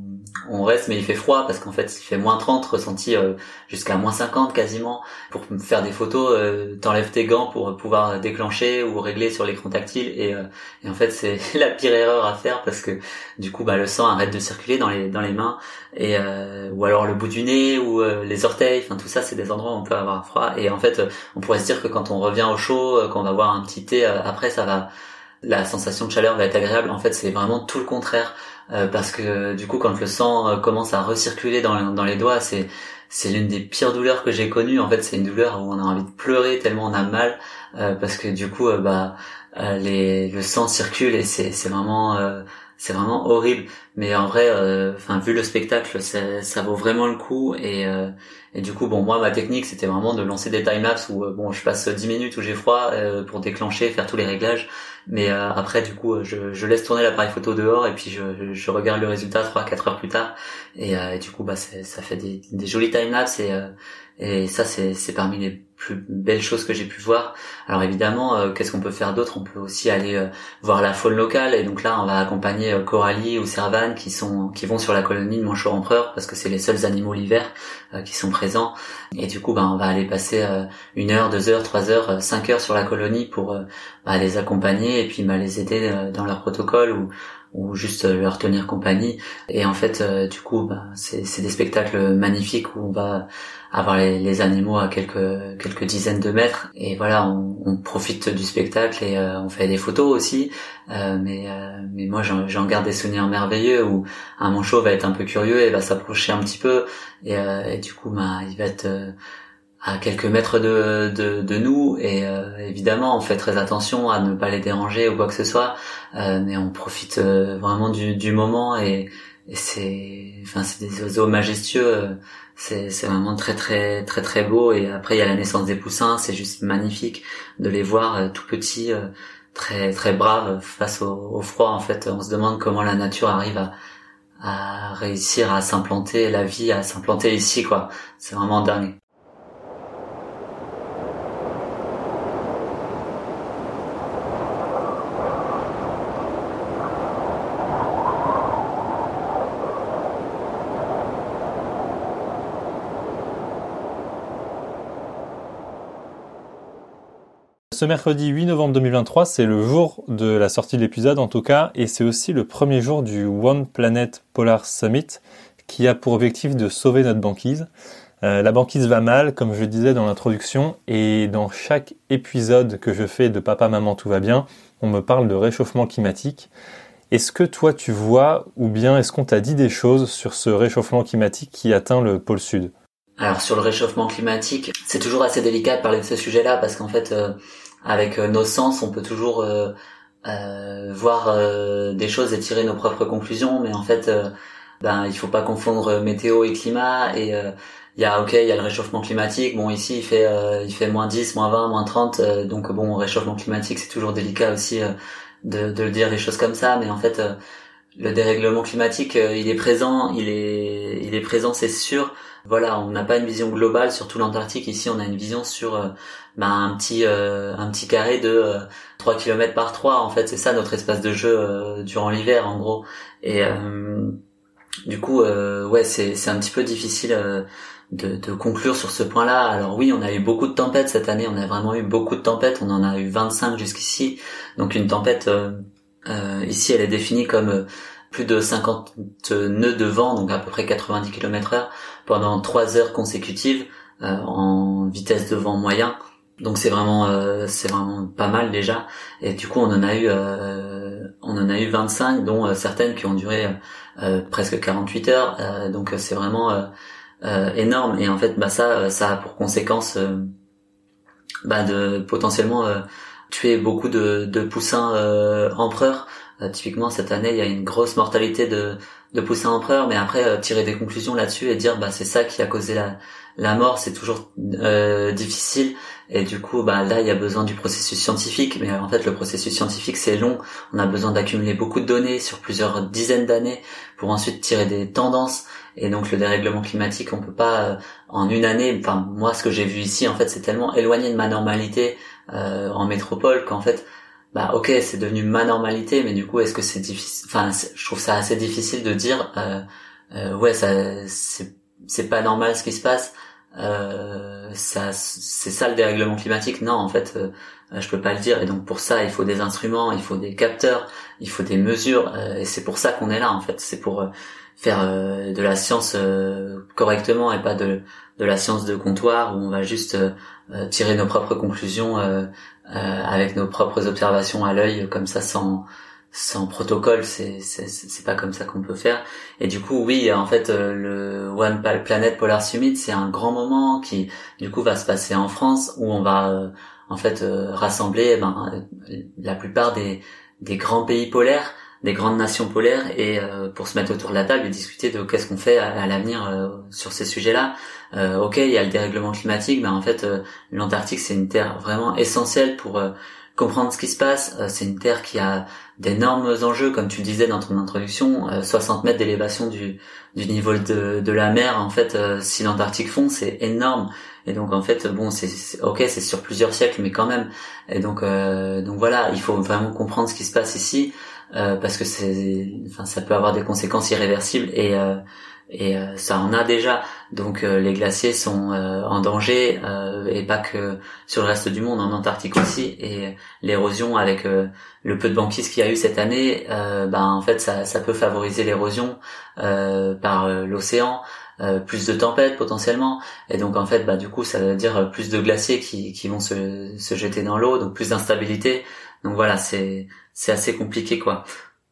Speaker 1: on reste mais il fait froid parce qu'en fait il fait moins 30 ressenti euh, jusqu'à moins 50 quasiment. Pour faire des photos euh, t'enlèves tes gants pour pouvoir déclencher ou régler sur l'écran tactile et, euh, en fait c'est la pire erreur à faire parce que du coup bah le sang arrête de circuler dans les dans les mains et ou alors le bout du nez ou les orteils enfin tout ça c'est des endroits où on peut avoir froid et en fait on pourrait se dire que quand on revient au chaud quand on va boire un petit thé après ça va la sensation de chaleur va être agréable. En fait c'est vraiment tout le contraire euh, parce que du coup quand le sang euh, commence à recirculer dans, les doigts c'est c'est l'une des pires douleurs que j'ai connues. En fait c'est une douleur où on a envie de pleurer tellement on a mal euh, parce que du coup bah les le sang circule et c'est vraiment c'est vraiment horrible. Mais en vrai enfin vu le spectacle ça, vaut vraiment le coup et et du coup bon moi ma technique c'était vraiment de lancer des time lapse où bon je passe 10 minutes où j'ai froid pour déclencher faire tous les réglages mais euh, après, du coup, je, laisse tourner l'appareil photo dehors et puis je, regarde le résultat 3-4 heures plus tard. Et, euh, du coup, bah, ça fait des, des jolis time-lapse et, euh, et ça, c'est parmi les plus belles choses que j'ai pu voir. Alors évidemment, euh, qu'est-ce qu'on peut faire d'autre? On peut aussi aller euh, voir la faune locale et donc là, on va accompagner euh, Coralie ou Servane qui sont qui vont sur la colonie de Manchot Empereur parce que c'est les seuls animaux l'hiver qui sont présents. Et du coup, ben, on va aller passer une heure, deux heures, trois heures, cinq heures sur la colonie pour bah, les accompagner et puis bah, les aider dans leur protocole ou ou juste leur tenir compagnie. Et en fait, du coup, bah, c'est des spectacles magnifiques où on va avoir les, les, animaux à quelques quelques dizaines de mètres. Et voilà on, on profite du spectacle et euh, on fait des photos aussi. Euh, mais euh, mais moi j'en garde des souvenirs merveilleux où un manchot va être un peu curieux et va s'approcher un petit peu. Et, et, du coup bah, il va être à quelques mètres de, de, de nous et évidemment on fait très attention à ne pas les déranger ou quoi que ce soit mais on profite vraiment du, du moment et, et c'est enfin c'est des oiseaux majestueux c'est c'est vraiment très très très très beau et après il y a la naissance des poussins c'est juste magnifique de les voir euh, tout petits euh, très très braves face au, au, froid en fait. On se demande comment la nature arrive à à réussir à s'implanter la vie à s'implanter ici quoi. C'est vraiment dingue
Speaker 2: Ce mercredi 8 novembre 2023, c'est le jour de la sortie de l'épisode en tout cas, et c'est aussi le premier jour du One Planet Polar Summit qui a pour objectif de sauver notre banquise. Euh, la banquise va mal, comme je disais dans l'introduction, et dans chaque épisode que je fais de Papa Maman Tout va bien, on me parle de réchauffement climatique. Est-ce que toi tu vois, ou bien est-ce qu'on t'a dit des choses sur ce réchauffement climatique qui atteint le pôle sud?
Speaker 1: Alors sur le réchauffement climatique, c'est toujours assez délicat de parler de ce sujet-là parce qu'en fait, euh, avec euh, nos sens, on peut toujours euh, euh, voir des choses et tirer nos propres conclusions, mais en fait, ben il faut pas confondre météo et climat et il y a ok il y a le réchauffement climatique bon ici il fait il fait moins 10 moins 20 moins 30 donc bon réchauffement climatique c'est toujours délicat aussi de, de dire des choses comme ça mais en fait le dérèglement climatique il est présent il est il est présent c'est sûr voilà, on n'a pas une vision globale sur tout l'Antarctique. Ici, on a une vision sur euh, bah, un petit euh, un petit carré de 3 euh, km par 3. En fait, c'est ça notre espace de jeu durant l'hiver, en gros. Et du coup, ouais, c'est c'est un petit peu difficile de, de conclure sur ce point-là. Alors oui, on a eu beaucoup de tempêtes cette année. On a vraiment eu beaucoup de tempêtes. On en a eu 25 jusqu'ici. Donc une tempête ici, elle est définie comme plus de 50 nœuds de vent, donc à peu près 90 km heure, pendant 3 heures consécutives en vitesse de vent moyen. Donc c'est vraiment euh, c'est vraiment pas mal déjà. Et du coup on en a eu euh, on en a eu 25 dont euh, certaines qui ont duré presque 48 heures. Donc c'est vraiment énorme. Et en fait bah ça ça a pour conséquence bah de potentiellement tuer beaucoup de, de poussins empereurs typiquement cette année il y a une grosse mortalité de de poussins empereurs mais après tirer des conclusions là-dessus et dire bah c'est ça qui a causé la la mort c'est toujours difficile et du coup, bah là, il y a besoin du processus scientifique, mais en fait, le processus scientifique c'est long. On a besoin d'accumuler beaucoup de données sur plusieurs dizaines d'années pour ensuite tirer des tendances. Et donc, le dérèglement climatique, on peut pas euh, en une année. Enfin, moi, ce que j'ai vu ici, en fait, c'est tellement éloigné de ma normalité euh, en métropole qu'en fait, bah ok, c'est devenu ma normalité, mais du coup, est-ce que c'est difficile Enfin, je trouve ça assez difficile de dire, euh, euh ouais, ça, c'est c'est pas normal ce qui se passe euh, ça, c'est ça le dérèglement climatique Non, en fait, euh, je peux pas le dire. Et donc pour ça, il faut des instruments, il faut des capteurs, il faut des mesures. Euh, et c'est pour ça qu'on est là, en fait. C'est pour faire de la science correctement et pas de, de la science de comptoir où on va juste tirer nos propres conclusions avec nos propres observations à l'œil, comme ça, sans sans protocole, c'est c'est pas comme ça qu'on peut faire. Et du coup, oui, en fait, euh, le One Planet Polar Summit, c'est un grand moment qui, du coup, va se passer en France, où on va euh, en fait euh, rassembler eh ben, la plupart des des grands pays polaires, des grandes nations polaires, et pour se mettre autour de la table et discuter de qu'est-ce qu'on fait à, l'avenir sur ces sujets-là. ok, il y a le dérèglement climatique, mais en fait, l'Antarctique, c'est une terre vraiment essentielle pour comprendre ce qui se passe. Euh, c'est une Terre qui a d'énormes enjeux, comme tu disais dans ton introduction, 60 euh, mètres d'élévation du, du niveau de, de la mer. En fait, euh, si l'Antarctique fond, c'est énorme. Et donc en fait, bon, c'est ok, c'est sur plusieurs siècles, mais quand même. Et donc, donc voilà, il faut vraiment comprendre ce qui se passe ici, parce que c'est, enfin, ça peut avoir des conséquences irréversibles. Et et euh, ça en a déjà. Donc euh, les glaciers sont euh, en danger et pas que sur le reste du monde, en Antarctique aussi. Et l'érosion avec le peu de banquise qu'il y a eu cette année, ben en fait ça, ça peut favoriser l'érosion par l'océan. plus de tempêtes potentiellement et donc en fait bah du coup ça veut dire plus de glaciers qui, qui vont se, se jeter dans l'eau donc plus d'instabilité donc voilà c'est c'est assez compliqué quoi.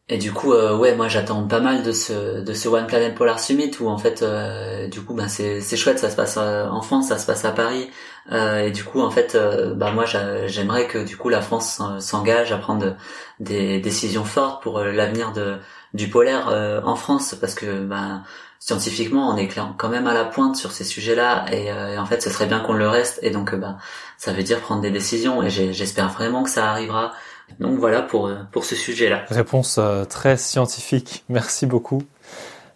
Speaker 1: Et du coup, euh, ouais, moi j'attends pas mal de ce de ce One Planet Polar Summit où en fait, euh, du coup, ben c'est c'est chouette, ça se passe euh, en France, ça se passe à Paris, et du coup, en fait, bah moi j'aimerais que du coup la France s'engage à prendre des décisions fortes pour l'avenir de du polaire en France parce que ben scientifiquement on est quand même à la pointe sur ces sujets-là et, en fait ce serait bien qu'on le reste et donc bah ça veut dire prendre des décisions et j'espère vraiment que ça arrivera. Donc voilà pour, euh, pour ce sujet-là.
Speaker 2: Réponse euh, très scientifique, merci beaucoup.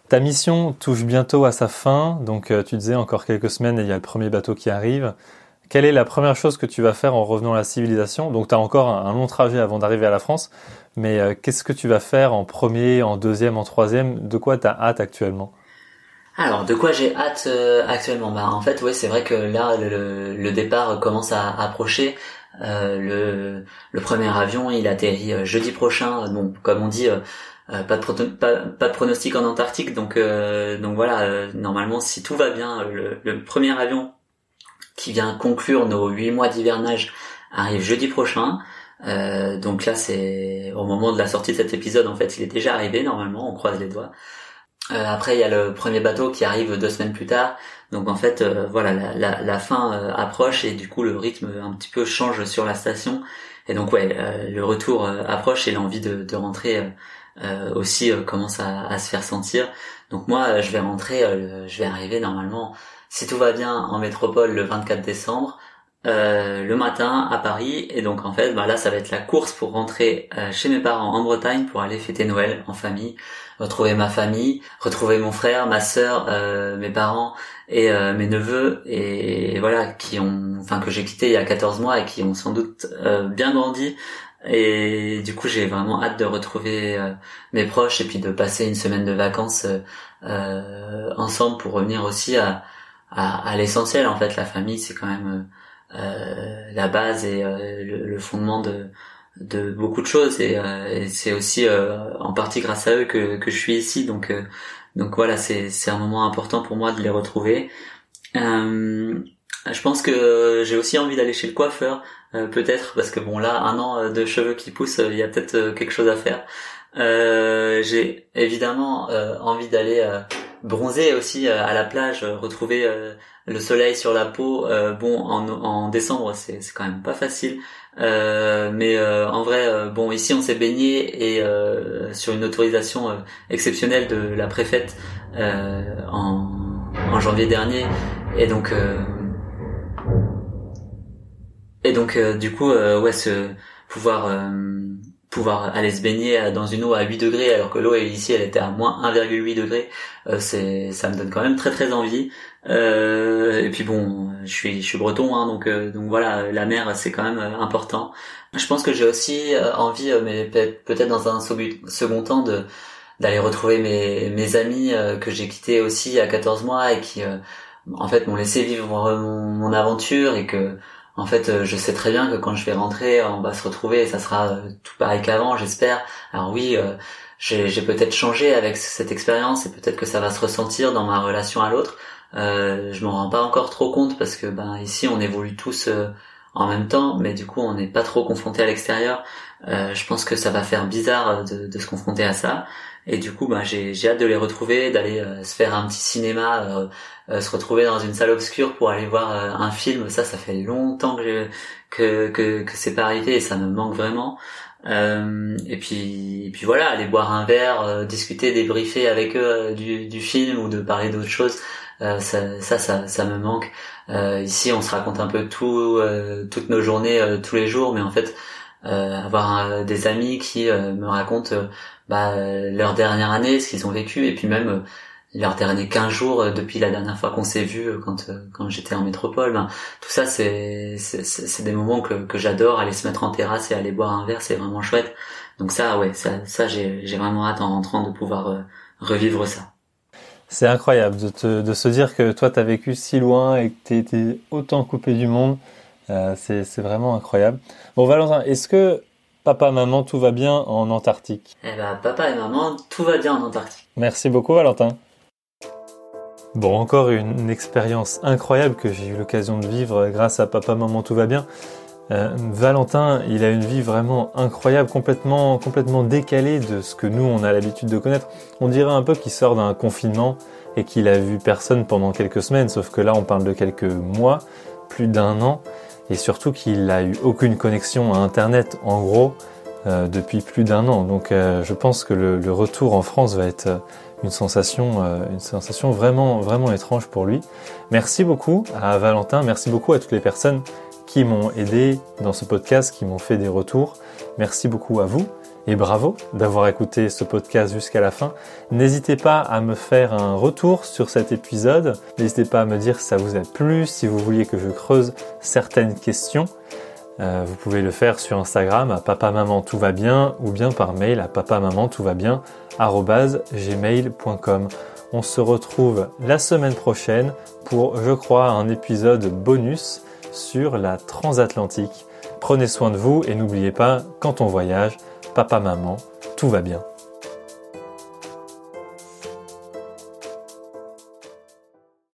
Speaker 2: Ta mission touche bientôt à sa fin, donc euh, tu disais encore quelques semaines et il y a le premier bateau qui arrive. Quelle est la première chose que tu vas faire en revenant à la civilisation? Donc tu as encore un, long trajet avant d'arriver à la France, mais qu'est-ce que tu vas faire en premier, en deuxième, en troisième? De quoi tu as hâte actuellement?
Speaker 1: Alors, de quoi j'ai hâte actuellement? Bah, en fait, oui, c'est vrai que là, le, départ commence à approcher. Euh, le, premier avion, il atterrit euh, jeudi prochain. Bon, comme on dit, euh, pas, de pas, pas, de pronostic en Antarctique, donc donc voilà. normalement, si tout va bien, le, le, premier avion qui vient conclure nos huit mois d'hivernage arrive jeudi prochain. donc là, c'est au moment de la sortie de cet épisode, en fait, il est déjà arrivé. Normalement, on croise les doigts. Après, il y a le premier bateau qui arrive deux semaines plus tard. Donc en fait, euh, voilà, la, fin euh, approche et du coup le rythme un petit peu change sur la station. Et donc ouais, euh, le retour approche et l'envie de, rentrer aussi commence à, se faire sentir. Donc moi, je vais rentrer, je vais arriver normalement, si tout va bien, en métropole le 24 décembre. Le matin à Paris et donc en fait bah là ça va être la course pour rentrer chez mes parents en Bretagne pour aller fêter Noël en famille retrouver ma famille retrouver mon frère ma sœur mes parents et euh, mes neveux et, voilà qui ont enfin que j'ai quitté il y a 14 mois et qui ont sans doute euh, bien grandi et du coup j'ai vraiment hâte de retrouver euh, mes proches et puis de passer une semaine de vacances ensemble pour revenir aussi à à, l'essentiel en fait. La famille, c'est quand même euh, la base et le, fondement de de beaucoup de choses et, c'est aussi en partie grâce à eux que, que je suis ici. Donc donc voilà c'est c'est un moment important pour moi de les retrouver. Je pense que j'ai aussi envie d'aller chez le coiffeur peut-être parce que bon là un an de cheveux qui poussent il y a peut-être quelque chose à faire. Euh, j'ai évidemment euh, envie d'aller euh, bronzer aussi à la plage, retrouver le soleil sur la peau. bon, en, en décembre, c'est quand même pas facile. mais en vrai, bon, ici on s'est baigné et sur une autorisation exceptionnelle de la préfète en, en, janvier dernier. Et donc, et donc, du coup, ouais, ce pouvoir pouvoir aller se baigner dans une eau à 8 degrés alors que l'eau ici elle était à moins 1,8 degrés euh, c'est ça me donne quand même très très envie euh, et puis bon je suis je suis breton hein, donc euh, donc voilà la mer c'est quand même important je pense que j'ai aussi envie mais peut-être dans un second temps de d'aller retrouver mes mes amis que j'ai quittés aussi à 14 mois et qui en fait m'ont laissé vivre mon, mon aventure et que en fait, euh, je sais très bien que quand je vais rentrer, on va se retrouver et ça sera euh, tout pareil qu'avant, j'espère. Alors oui, euh, j'ai peut-être changé avec cette expérience et peut-être que ça va se ressentir dans ma relation à l'autre. Euh, je m'en rends pas encore trop compte parce que ben ici on évolue tous en même temps, mais du coup on n'est pas trop confronté à l'extérieur. je pense que ça va faire bizarre de, de se confronter à ça. Et du coup, bah, j'ai, hâte de les retrouver, d'aller euh, se faire un petit cinéma, euh, euh, se retrouver dans une salle obscure pour aller voir un film. Ça, ça fait longtemps que que, que, que c'est pas arrivé et ça me manque vraiment. et puis, et puis voilà, aller boire un verre, discuter, débriefer avec eux du, du film ou de parler d'autres choses. Ça, ça, ça, ça, me manque. ici, on se raconte un peu tout, toutes nos journées, tous les jours, mais en fait, avoir des amis qui me racontent bah, leur dernière année, ce qu'ils ont vécu, et puis même euh, leurs derniers 15 jours euh, depuis la dernière fois qu'on s'est vu euh, quand quand j'étais en métropole. Ben, tout ça, c'est des moments que, que j'adore. Aller se mettre en terrasse et aller boire un verre, c'est vraiment chouette. Donc ça, ouais, ça, ça j'ai vraiment hâte en rentrant de pouvoir revivre ça.
Speaker 2: C'est incroyable de, te, de se dire que toi, tu as vécu si loin et que tu été autant coupé du monde. Euh, c'est vraiment incroyable. Bon, Valentin, est-ce que Papa, maman, tout va bien en Antarctique?
Speaker 1: Eh ben, papa et maman, tout va bien en Antarctique.
Speaker 2: Merci beaucoup, Valentin. Bon, encore une, expérience incroyable que j'ai eu l'occasion de vivre grâce à Papa, maman, tout va bien. Euh, Valentin, il a une vie vraiment incroyable, complètement, complètement décalée de ce que nous on a l'habitude de connaître. On dirait un peu qu'il sort d'un confinement et qu'il a vu personne pendant quelques semaines, sauf que là on parle de quelques mois, plus d'un an et surtout qu'il n'a eu aucune connexion à Internet en gros euh, depuis plus d'un an. Donc euh, je pense que le, retour en France va être une sensation, une sensation vraiment, vraiment étrange pour lui. Merci beaucoup à Valentin, merci beaucoup à toutes les personnes qui m'ont aidé dans ce podcast, qui m'ont fait des retours. Merci beaucoup à vous et bravo d'avoir écouté ce podcast jusqu'à la fin. N'hésitez pas à me faire un retour sur cet épisode. N'hésitez pas à me dire si ça vous a plu, si vous vouliez que je creuse certaines questions. Euh, vous pouvez le faire sur Instagram à papa maman tout va bien ou bien par mail à papa maman tout va bien gmail.com. On se retrouve la semaine prochaine pour, je crois, un épisode bonus sur la transatlantique. Prenez soin de vous et n'oubliez pas, quand on voyage, papa, maman, tout va bien.